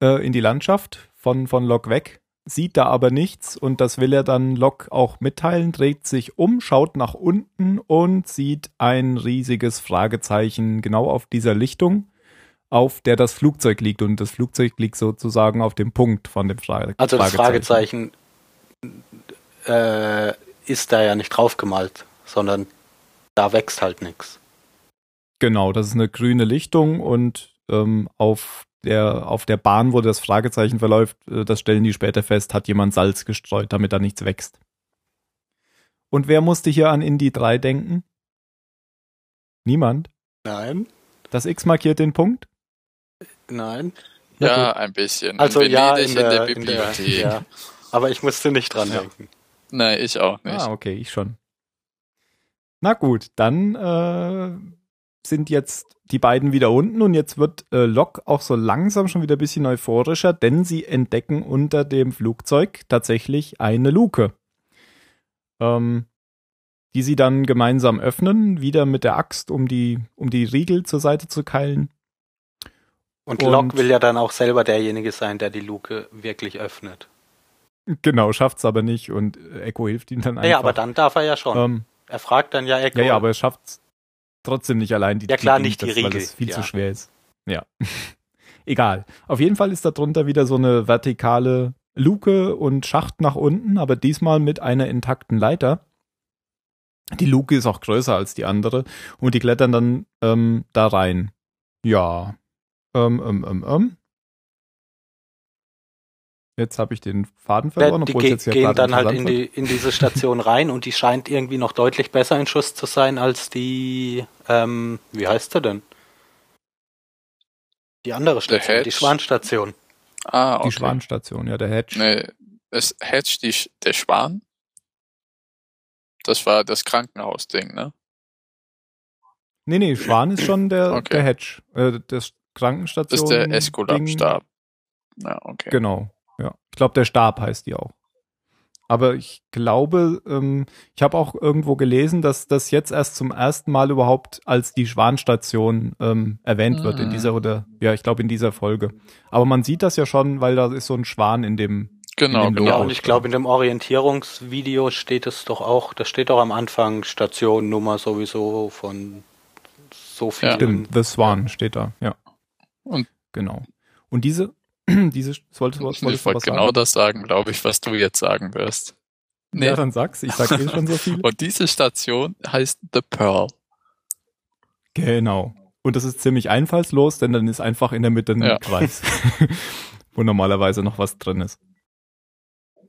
äh, in die Landschaft von, von Locke weg, sieht da aber nichts und das will er dann Locke auch mitteilen, dreht sich um, schaut nach unten und sieht ein riesiges Fragezeichen genau auf dieser Lichtung auf der das Flugzeug liegt und das Flugzeug liegt sozusagen auf dem Punkt von dem Frage Also das Fragezeichen äh, ist da ja nicht draufgemalt, sondern da wächst halt nichts. Genau, das ist eine grüne Lichtung und ähm, auf der auf der Bahn, wo das Fragezeichen verläuft, äh, das stellen die später fest, hat jemand Salz gestreut, damit da nichts wächst. Und wer musste hier an Indie 3 denken? Niemand. Nein, Das X markiert den Punkt? Nein. Na Ja, gut. ein bisschen. Also in ja, in der, in Bibliothek. der ja. Aber ich musste nicht dran Ja. denken. Nein, ich auch nicht. Ah, okay, ich schon. Na gut, dann äh, sind jetzt die beiden wieder unten und jetzt wird äh, Locke auch so langsam schon wieder ein bisschen euphorischer, denn sie entdecken unter dem Flugzeug tatsächlich eine Luke. Ähm, die sie dann gemeinsam öffnen, wieder mit der Axt, um die, um die Riegel zur Seite zu keilen. Und, Und- Locke will ja dann auch selber derjenige sein, der die Luke wirklich öffnet. Genau, schafft's aber nicht und Echo hilft ihm dann einfach. Ja, aber dann darf er ja schon. Ähm, er fragt dann ja Echo. Ja, ja, aber er schafft trotzdem nicht allein die Ja, klar, Dinge, nicht die das, weil Riegel, es viel ja. zu schwer ist. Ja. (laughs) Egal. Auf jeden Fall ist da drunter wieder so eine vertikale Luke und Schacht nach unten, aber diesmal mit einer intakten Leiter. Die Luke ist auch größer als die andere und die klettern dann ähm, da rein. Ja. Ähm, ähm, ähm, ähm. Jetzt habe ich den Faden verloren, die obwohl es ge jetzt ja gehen dann halt in die in diese Station rein und die scheint irgendwie noch deutlich besser in Schuss zu sein als die, ähm, wie heißt sie denn? Die andere Station, die. Schwanstation. Ah, okay. Die Schwanstation, ja, der Hedge. Nee, ist Hedge die, der Schwan? Das war das Krankenhausding, ne? Nee, nee, Schwan ist schon der, Okay. der Hedge. Äh, das Das Krankenstation. ist der. Esculap-Stab. Ja, okay. Genau, ja. Ich glaube, der Stab heißt die auch. Aber ich glaube, ähm, ich habe auch irgendwo gelesen, dass das jetzt erst zum ersten Mal überhaupt als die Schwanstation ähm, erwähnt wird in Ah. dieser oder ja, ich glaube in dieser Folge. Aber man sieht das ja schon, weil da ist so ein Schwan in dem. Genau, in dem genau. Ja, Logo. und ich glaube, in dem Orientierungsvideo steht es doch auch, da steht doch am Anfang Stationnummer sowieso von so vielen. Stimmt, The Swan steht da, ja. Und- genau. Und diese, (clears throat) diese was, Ich wollte genau sagen? das sagen, glaube ich, was du jetzt sagen wirst. Nee. Ja, dann sag's. Ich sag eh schon so (laughs) viel. Und diese Station heißt The Pearl. Genau. Und das ist ziemlich einfallslos, denn dann ist einfach in der Mitte ein Ja. Kreis, (laughs) wo normalerweise noch was drin ist.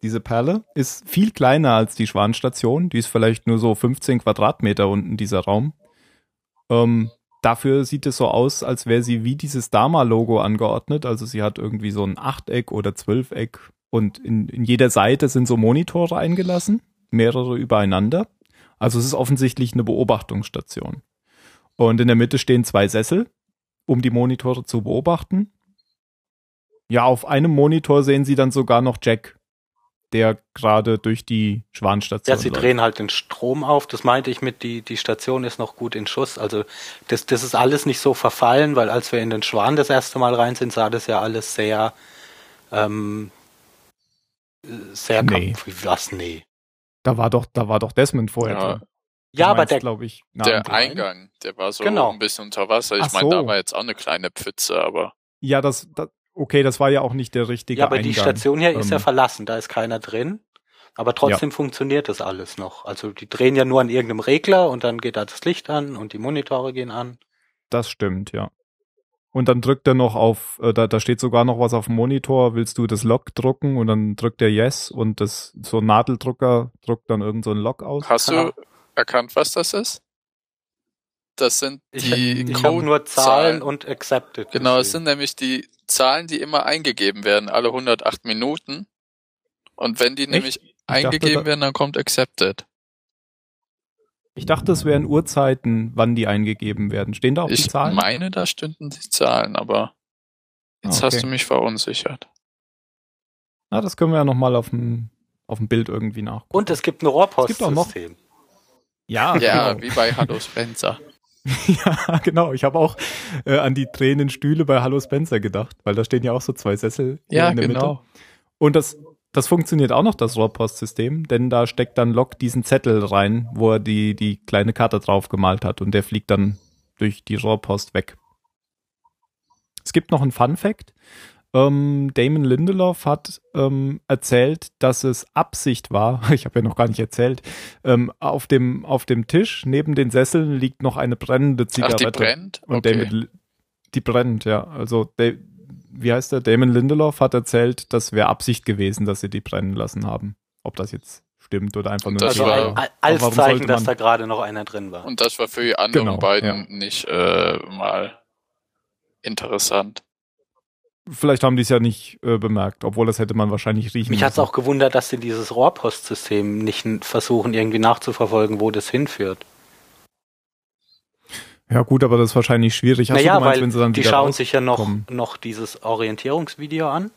Diese Perle ist viel kleiner als die Schwanstation. Die ist vielleicht nur so 15 Quadratmeter unten, dieser Raum. Ähm, dafür sieht es so aus, als wäre sie wie dieses Dama-Logo angeordnet. Also sie hat irgendwie so ein Achteck oder Zwölfeck und in, in jeder Seite sind so Monitore eingelassen, mehrere übereinander. Also es ist offensichtlich eine Beobachtungsstation. Und in der Mitte stehen zwei Sessel, um die Monitore zu beobachten. Ja, auf einem Monitor sehen Sie dann sogar noch Jack, der gerade durch die Schwanstation Ja, sie läuft. drehen halt den Strom auf. Das meinte ich mit, die, die Station ist noch gut in Schuss. Also das, das ist alles nicht so verfallen, weil als wir in den Schwan das erste Mal rein sind, sah das ja alles sehr, ähm, sehr Nee. was? Nee. Da war doch, da war doch Desmond vorher Ja. drin. Ja, aber der, glaube ich, Der. Eingang, der war so Genau. ein bisschen unter Wasser. Ich Ach meine, da so. war jetzt auch eine kleine Pfütze, aber Ja, das, das, okay, das war ja auch nicht der richtige ja, aber Eingang. die Station hier ist ja Ähm, verlassen, da ist keiner drin. Aber trotzdem funktioniert das alles noch. Also die drehen ja nur an irgendeinem Regler und dann geht da das Licht an und die Monitore gehen an. Das stimmt, ja. Und dann drückt er noch auf, äh, da, da steht sogar noch was auf dem Monitor, willst du das Log drucken? Und dann drückt er Yes und das so ein Nadeldrucker druckt dann irgend so ein Log aus. hast du erkannt, was das ist? Das sind Ich, die ich habe nur Zahlen Codezahlen. und Accepted. Genau, es sind nämlich die Zahlen, die immer eingegeben werden, alle 108 Minuten. Und wenn die nämlich Ich dachte, eingegeben da- werden, dann kommt Accepted. Ich dachte, es wären Uhrzeiten, wann die eingegeben werden. Stehen da auch die Ich Zahlen? meine, da stünden die Zahlen, aber jetzt Ah, hast okay. du mich verunsichert. Na, das können wir ja nochmal auf dem, auf dem Bild irgendwie nachgucken. Und es gibt ein Es gibt auch noch- Rohrpostsystem. Ja, Ja, genau. wie bei Hallo Spencer. (laughs) ja, genau. Ich habe auch äh, an die drehenden Stühle bei Hallo Spencer gedacht, weil da stehen ja auch so zwei Sessel Ja, in der genau. Mitte. Und das, das funktioniert auch noch, das Rohrpostsystem, denn da steckt dann Locke diesen Zettel rein, wo er die, die kleine Karte drauf gemalt hat und der fliegt dann durch die Rohrpost weg. Es gibt noch einen Fun Fact. Ähm, Damon Lindelof hat ähm, erzählt, dass es Absicht war, (laughs) ich habe ja noch gar nicht erzählt, ähm, auf, dem, auf dem Tisch neben den Sesseln liegt noch eine brennende Ach, Zigarette. die brennt? Und Okay. David, Li- die brennt, ja. Also, Da- wie heißt der? Damon Lindelof hat erzählt, das wäre Absicht gewesen, dass sie die brennen lassen haben. Ob das jetzt stimmt oder einfach nur Das Also war- als warum Zeichen, dass da gerade noch einer drin war. Und das war für die anderen Genau, beiden nicht äh, mal interessant. Vielleicht haben die es ja nicht äh, bemerkt, obwohl das hätte man wahrscheinlich riechen Mich hat es auch gewundert, dass sie dieses Rohrpostsystem nicht versuchen, irgendwie nachzuverfolgen, wo das hinführt. Ja gut, aber das ist wahrscheinlich schwierig. Hast naja, du gemeint, weil wenn sie dann die schauen sich ja noch, noch dieses Orientierungsvideo an.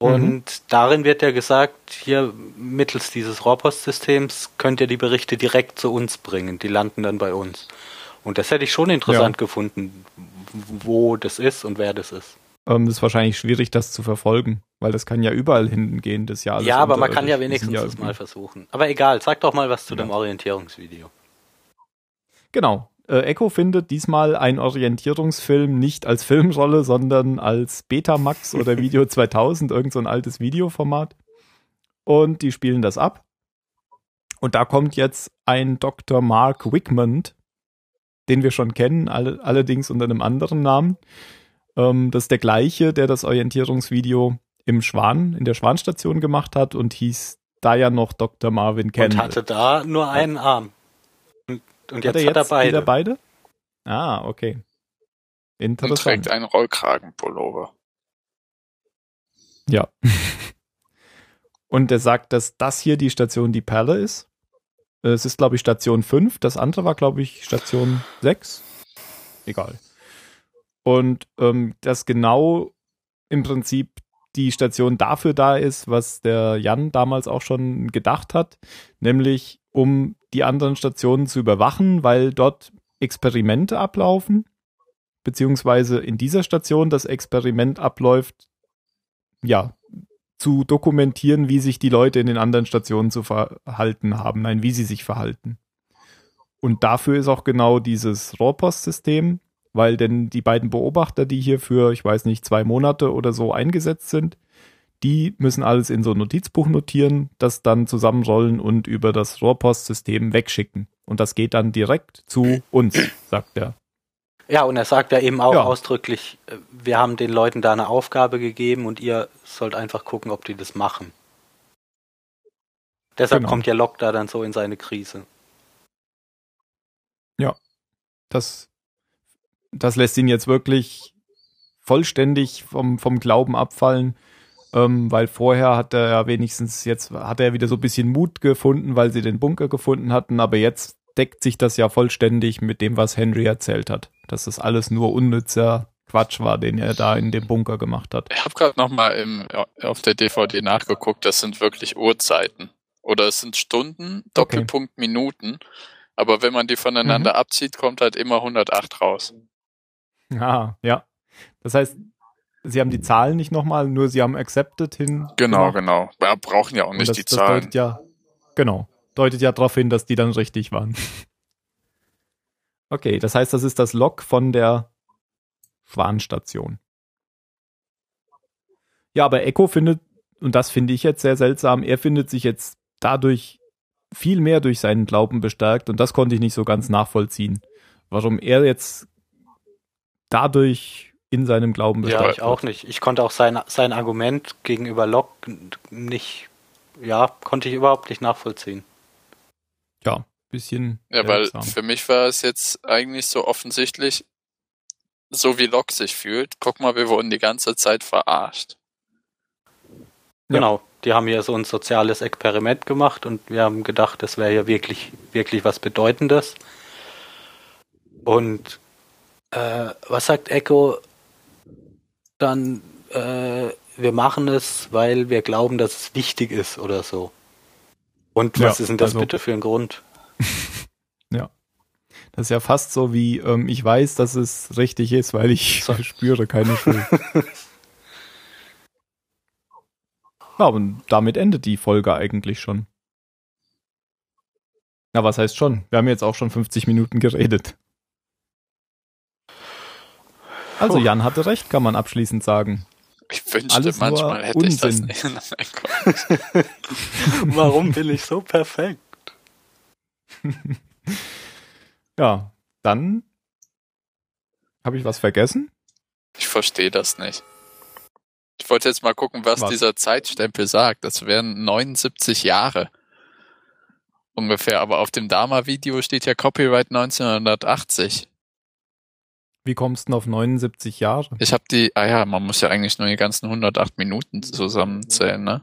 Mhm. Und darin wird ja gesagt, hier mittels dieses Rohrpostsystems könnt ihr die Berichte direkt zu uns bringen. Die landen dann bei uns. Und das hätte ich schon interessant gefunden, wo das ist und wer das ist. Ähm, das ist wahrscheinlich schwierig, das zu verfolgen, weil das kann ja überall hingehen, das ja alles ja, aber man kann ja. Die sind wenigstens ja es mal versuchen. Aber egal, sag doch mal was zu Ja. dem Orientierungsvideo. Genau. Äh, Echo findet diesmal ein Orientierungsfilm nicht als Filmrolle, sondern als Betamax (laughs) oder Video 2000, irgend so ein altes Videoformat. Und die spielen das ab. Und da kommt jetzt ein Dr. Mark Wickmond, den wir schon kennen, alle, allerdings unter einem anderen Namen. Ähm, das ist der gleiche, der das Orientierungsvideo im Schwan, in der Schwanstation gemacht hat und hieß da ja noch Dr. Marvin Und Kendall. hatte da nur einen Arm. Und, und jetzt hat er hat er jetzt beide. wieder beide? Ah, okay. Und Interessant. trägt einen Rollkragenpullover. Ja. (laughs) Und er sagt, dass das hier die Station die Perle ist. Es ist, glaube ich, Station 5. Das andere war, glaube ich, Station 6. Egal. Und ähm, das genau im Prinzip die Station dafür da ist, was der Jan damals auch schon gedacht hat, nämlich um die anderen Stationen zu überwachen, weil dort Experimente ablaufen, beziehungsweise in dieser Station das Experiment abläuft, ja, zu dokumentieren, wie sich die Leute in den anderen Stationen zu verhalten haben, nein, wie sie sich verhalten. Und dafür ist auch genau dieses Rohrpostsystem, weil denn die beiden Beobachter, die hier für, ich weiß nicht, zwei Monate oder so eingesetzt sind, die müssen alles in so ein Notizbuch notieren, das dann zusammenrollen und über das Rohrpostsystem wegschicken. Und das geht dann direkt zu uns, sagt er. Ja, und er sagt ja eben auch Ja. ausdrücklich, äh, wir haben den Leuten da eine Aufgabe gegeben und ihr sollt einfach gucken, ob die das machen. Deshalb Genau. kommt ja Locke da dann so in seine Krise. Das, das lässt ihn jetzt wirklich vollständig vom, vom Glauben abfallen, ähm, weil vorher hat er ja wenigstens, jetzt hat er wieder so ein bisschen Mut gefunden, weil sie den Bunker gefunden hatten, aber jetzt deckt sich das ja vollständig mit dem, was Henry erzählt hat, dass das alles nur unnützer Quatsch war, den er da in dem Bunker gemacht hat. Ich habe gerade nochmal auf der DVD nachgeguckt, das sind wirklich Uhrzeiten. Oder es sind Stunden, Doppelpunkt Minuten. Aber wenn man die voneinander abzieht, kommt halt immer 108 raus. Ah, ja. Das heißt, sie haben die Zahlen nicht nochmal, nur sie haben accepted hin. Genau, genau. Wir brauchen ja auch nicht das, die das Zahlen. deutet ja, genau, deutet ja darauf hin, dass die dann richtig waren. (laughs) Okay, das heißt, das ist das Log von der Schwanstation. Ja, aber Echo findet, und das finde ich jetzt sehr seltsam, er findet sich jetzt dadurch viel mehr durch seinen Glauben bestärkt und das konnte ich nicht so ganz nachvollziehen. Warum er jetzt dadurch in seinem Glauben bestärkt Ja, ich auch nicht. Ich konnte auch sein, sein Argument gegenüber Locke nicht, ja, konnte ich überhaupt nicht nachvollziehen. Ja, bisschen. Ja, weil seltsam. für mich war es jetzt eigentlich so offensichtlich, so wie Locke sich fühlt. Guck mal, wir wurden die ganze Zeit verarscht. Ja. Genau. Die haben hier so ein soziales Experiment gemacht und wir haben gedacht, das wäre ja wirklich, wirklich was Bedeutendes. Und äh, was sagt Echo? Dann, äh, wir machen es, weil wir glauben, dass es wichtig ist oder so. Und was Ja, ist denn das also- bitte für ein Grund? (laughs) Das ist ja fast so wie, ähm, ich weiß, dass es richtig ist, weil ich (laughs) So. spüre keine Schuld. (laughs) ja, und damit endet die Folge eigentlich schon. Na, was heißt schon? Wir haben jetzt auch schon 50 Minuten geredet. Also. Jan hatte recht, kann man abschließend sagen. Ich wünschte, Alles manchmal hätte ich das Unsinn. nicht. (laughs) (laughs) Warum bin ich so perfekt? (laughs) Ja, dann habe ich was vergessen. Ich verstehe das nicht. Ich wollte jetzt mal gucken, was, Was? dieser Zeitstempel sagt. Das wären 79 Jahre. Ungefähr. Aber auf dem Dama-Video steht ja Copyright 1980. Wie kommst du auf 79 Jahre? Ich habe die, ah ja, man muss ja eigentlich nur die ganzen 108 Minuten zusammenzählen, ne?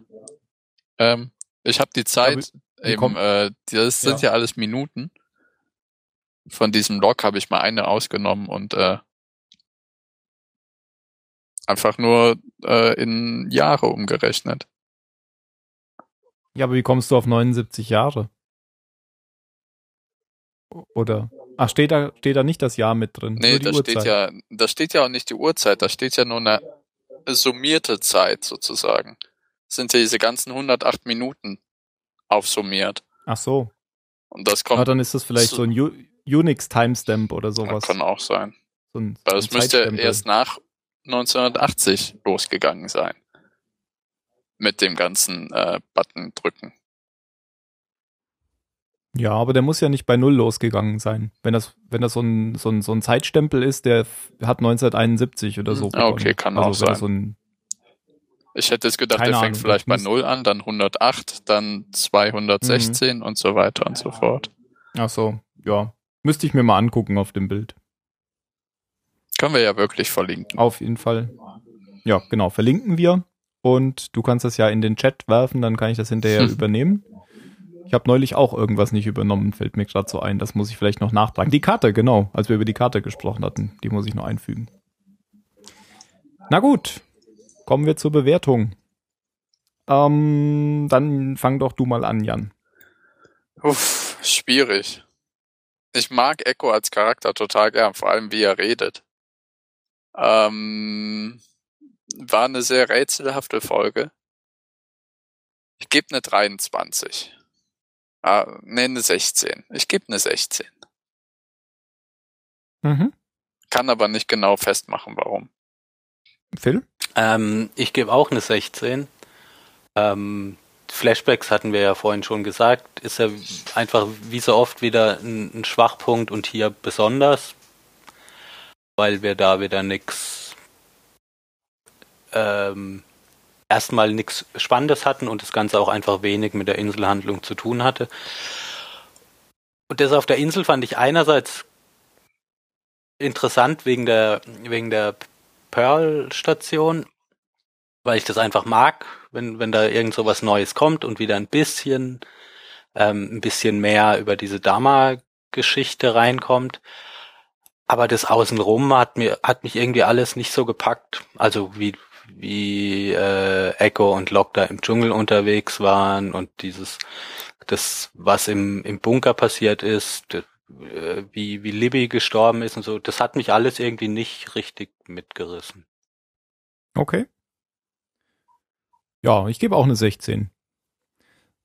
Ähm, ich habe die Zeit, wie eben, äh, das sind Ja. ja. alles Minuten. Von diesem Log habe ich mal eine ausgenommen und äh, einfach nur äh, in Jahre umgerechnet. Ja, aber wie kommst du auf 79 Jahre? Oder? Ach, steht da, steht da nicht das Jahr mit drin? Nee, da steht Uhrzeit. ja, da steht ja auch nicht die Uhrzeit, da steht ja nur eine summierte Zeit sozusagen. Das sind ja diese ganzen 108 Minuten aufsummiert. Ach so. Und das Aber kommt, dann ist das vielleicht so- ein U Unix Timestamp oder das sowas. kann auch sein. So ein, Weil ein müsste erst nach 1980 losgegangen sein. Mit dem ganzen äh, Button drücken. Ja, aber der muss ja nicht bei Null losgegangen sein. Wenn das, wenn das so ein, so ein, so ein Zeitstempel ist, der hat 1971 oder so. Hm, okay, begonnen. kann also auch sein. So ein, Ich hätte jetzt gedacht, der fängt Ahnung, vielleicht ich bei 0 an, dann 108, dann 216 Mhm. und so weiter und so fort. ach so, ja. Müsste ich mir mal angucken auf dem Bild. Können wir ja wirklich verlinken. Auf jeden Fall. Ja, genau, verlinken wir. Und du kannst das ja in den Chat werfen, dann kann ich das hinterher Hm. (laughs) übernehmen. Ich habe neulich auch irgendwas nicht übernommen, fällt mir gerade so ein. Das muss ich vielleicht noch nachtragen. Die Karte, genau, als wir über die Karte gesprochen hatten. Die muss ich noch einfügen. Na gut, kommen wir zur Bewertung. Ähm, dann fang doch du mal an, Jan. Uff, schwierig. Ich mag Echo als Charakter total gern, vor allem wie er redet. Ähm, war eine sehr rätselhafte Folge. Ich gebe eine 23. Ah, nee, eine 16. Ich gebe eine 16. Mhm. Kann aber nicht genau festmachen, warum. Phil? Ähm, ich gebe auch eine 16. Ähm, Flashbacks hatten wir ja vorhin schon gesagt, ist ja einfach wie so oft wieder ein, ein Schwachpunkt und hier besonders, weil wir da wieder nix ähm, erstmal nichts Spannendes hatten und das Ganze auch einfach wenig mit der Inselhandlung zu tun hatte. Und das auf der Insel fand ich einerseits interessant wegen der wegen der Pearl-Station, weil ich das einfach mag, wenn, wenn da irgend so was Neues kommt und wieder ein bisschen, ähm, ein bisschen mehr über diese Dama-Geschichte reinkommt. Aber das Außenrum hat mir, hat mich irgendwie alles nicht so gepackt. Also wie, wie äh, Echo und Locke da im Dschungel unterwegs waren und dieses, das, was im, im Bunker passiert ist, äh, wie, wie Libby gestorben ist und so, das hat mich alles irgendwie nicht richtig mitgerissen. Okay. Ja, ich gebe auch eine 16.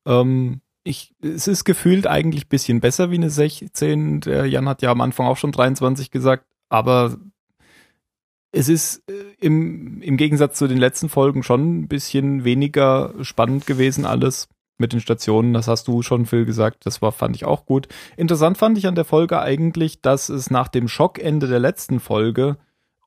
Ähm, ich, es ist gefühlt eigentlich bisschen besser wie eine 16. Der Jan hat ja am Anfang auch schon 23 gesagt, aber es ist äh, im, im Gegensatz zu den letzten Folgen schon ein bisschen weniger spannend gewesen alles mit den Stationen. Das hast du schon, Phil, gesagt. Das war, fand ich auch gut. Interessant fand ich an der Folge eigentlich, dass es nach dem Schockende der letzten Folge,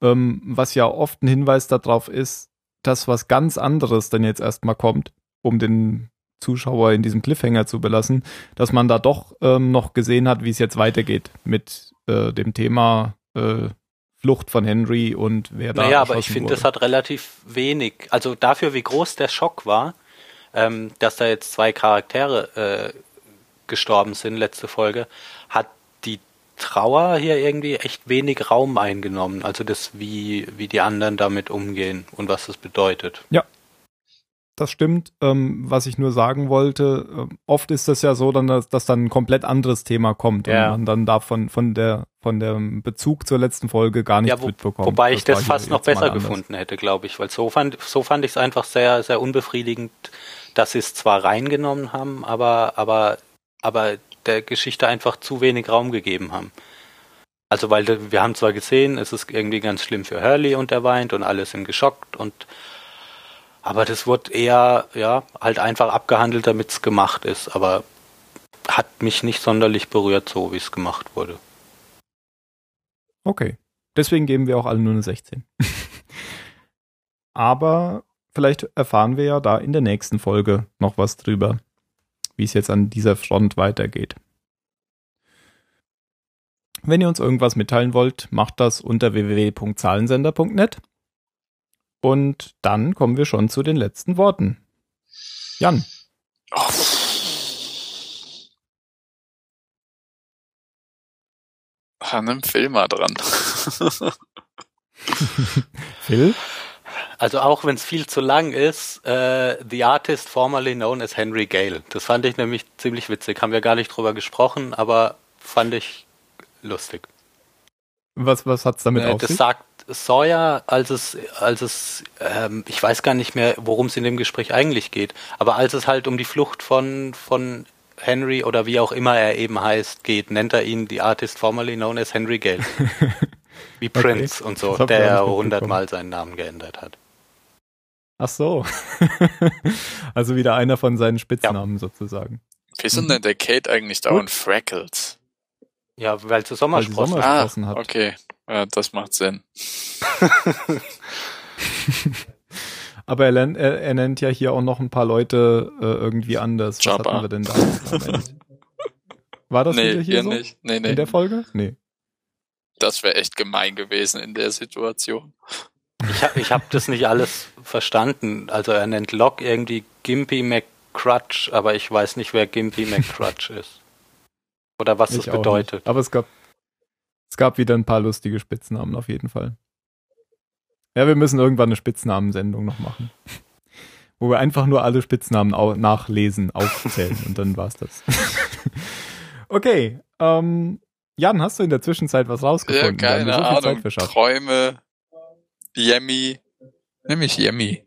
ähm, was ja oft ein Hinweis darauf ist, dass was ganz anderes dann jetzt erstmal kommt, um den Zuschauer in diesem Cliffhanger zu belassen, dass man da doch ähm, noch gesehen hat, wie es jetzt weitergeht mit äh, dem Thema äh, Flucht von Henry und wer da. Naja, aber ich finde, das hat relativ wenig. Also dafür, wie groß der Schock war, ähm, dass da jetzt zwei Charaktere äh, gestorben sind, letzte Folge, hat die Trauer hier irgendwie echt wenig Raum eingenommen. Also das, wie, wie die anderen damit umgehen und was das bedeutet. Ja. Das stimmt. Ähm, was ich nur sagen wollte, äh, oft ist das ja so, dann, dass, dass dann ein komplett anderes Thema kommt Ja. und man dann davon von der von dem Bezug zur letzten Folge gar nichts Ja, wo, mitbekommt. wobei ich war das fast noch besser gefunden hätte, glaube ich, weil so fand, so fand ich es einfach sehr, sehr unbefriedigend, dass sie es zwar reingenommen haben, aber, aber, aber der Geschichte einfach zu wenig Raum gegeben haben. Also, weil wir haben zwar gesehen, es ist irgendwie ganz schlimm für Hurley und er weint und alle sind geschockt und, aber das wurde eher, ja, halt einfach abgehandelt, damit es gemacht ist, aber hat mich nicht sonderlich berührt, so wie es gemacht wurde. Okay. Deswegen geben wir auch alle nur eine 16. Aber vielleicht erfahren wir ja da in der nächsten Folge noch was drüber, wie es jetzt an dieser Front weitergeht. Wenn ihr uns irgendwas mitteilen wollt, macht das unter www.zahlensender.net. Und dann kommen wir schon zu den letzten Worten. Jan, Oh. An einem Film mal dran. (laughs) (laughs) Phil, Also auch wenn es viel zu lang ist, äh, The Artist formerly known as Henry Gale. Das fand ich nämlich ziemlich witzig. Haben wir gar nicht drüber gesprochen, aber fand ich lustig. was, was hat's damit Äh, auf das sich? sagt Sawyer, als es, als es, ähm, ich weiß gar nicht mehr, worum es in dem Gespräch eigentlich geht, aber als es halt um die Flucht von, von Henry oder wie auch immer er eben heißt, geht, nennt er ihn The Artist formerly known as Henry Gale. (laughs) Wie Okay. Prince und so, der ja hundertmal seinen Namen geändert hat. Ach so. (laughs) also wieder einer von seinen Spitznamen sozusagen. Wieso Mhm. nennt der Kate eigentlich dauernd Freckles? Ja, weil sie Weil Sommersprossen sie hat. Sommersprossen hat. okay. Ja, das macht Sinn. (laughs) Aber er, lernt, er, er nennt ja hier auch noch ein paar Leute äh, irgendwie anders. Was Jabba. hatten wir denn da? War das nee, wieder hier hier so? nicht. Nee, nee. In der Folge? Nee. Das wäre echt gemein gewesen in der Situation. Ich habe ich hab das nicht alles verstanden. Also er nennt Locke irgendwie Gimpy McCrutch, aber ich weiß nicht, wer Gimpy McCrutch ist. Oder was Ich das bedeutet. Nicht. Aber es gab, es gab wieder ein paar lustige Spitznamen auf jeden Fall. Ja, wir müssen irgendwann eine Spitznamensendung noch machen. Wo wir einfach nur alle Spitznamen au nachlesen, aufzählen und dann war's das. (laughs) okay, ähm, Jan, hast du in der Zwischenzeit was Ja, rausgefunden? Dir keine so viel Zeit Ahnung. Träume, Yemi. Nämlich Yemi.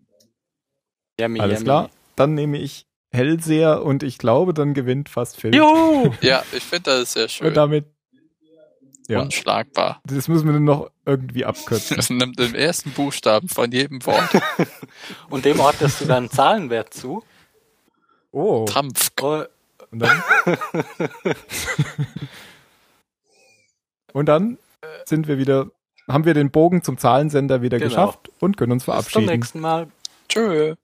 Yummy, Alles yummy. klar. Dann nehme ich Hellseher und ich glaube, dann gewinnt fast Phil. Juhu! (laughs) Ja, ich finde das ist sehr schön. Und damit, ja, Unschlagbar. das müssen wir noch irgendwie abkürzen. Es nimmt den ersten Buchstaben von jedem Wort. (laughs) Und dem ordnest du dann einen Zahlenwert zu. Oh, Trampf. Oh, und dann? und dann sind wir wieder, haben wir den Bogen zum Zahlensender wieder Genau. geschafft und können uns Bis zum verabschieden. nächsten Mal. Tschö.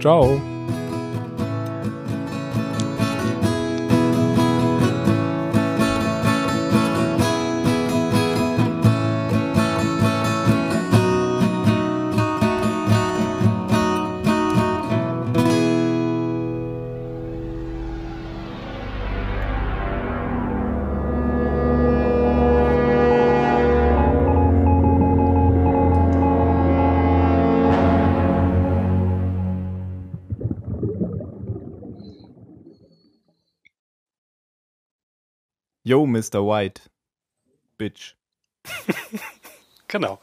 Ciao. Mr. White. Bitch. (laughs) Genau.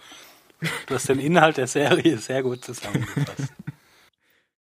Du hast den Inhalt der Serie sehr gut zusammengefasst. (laughs)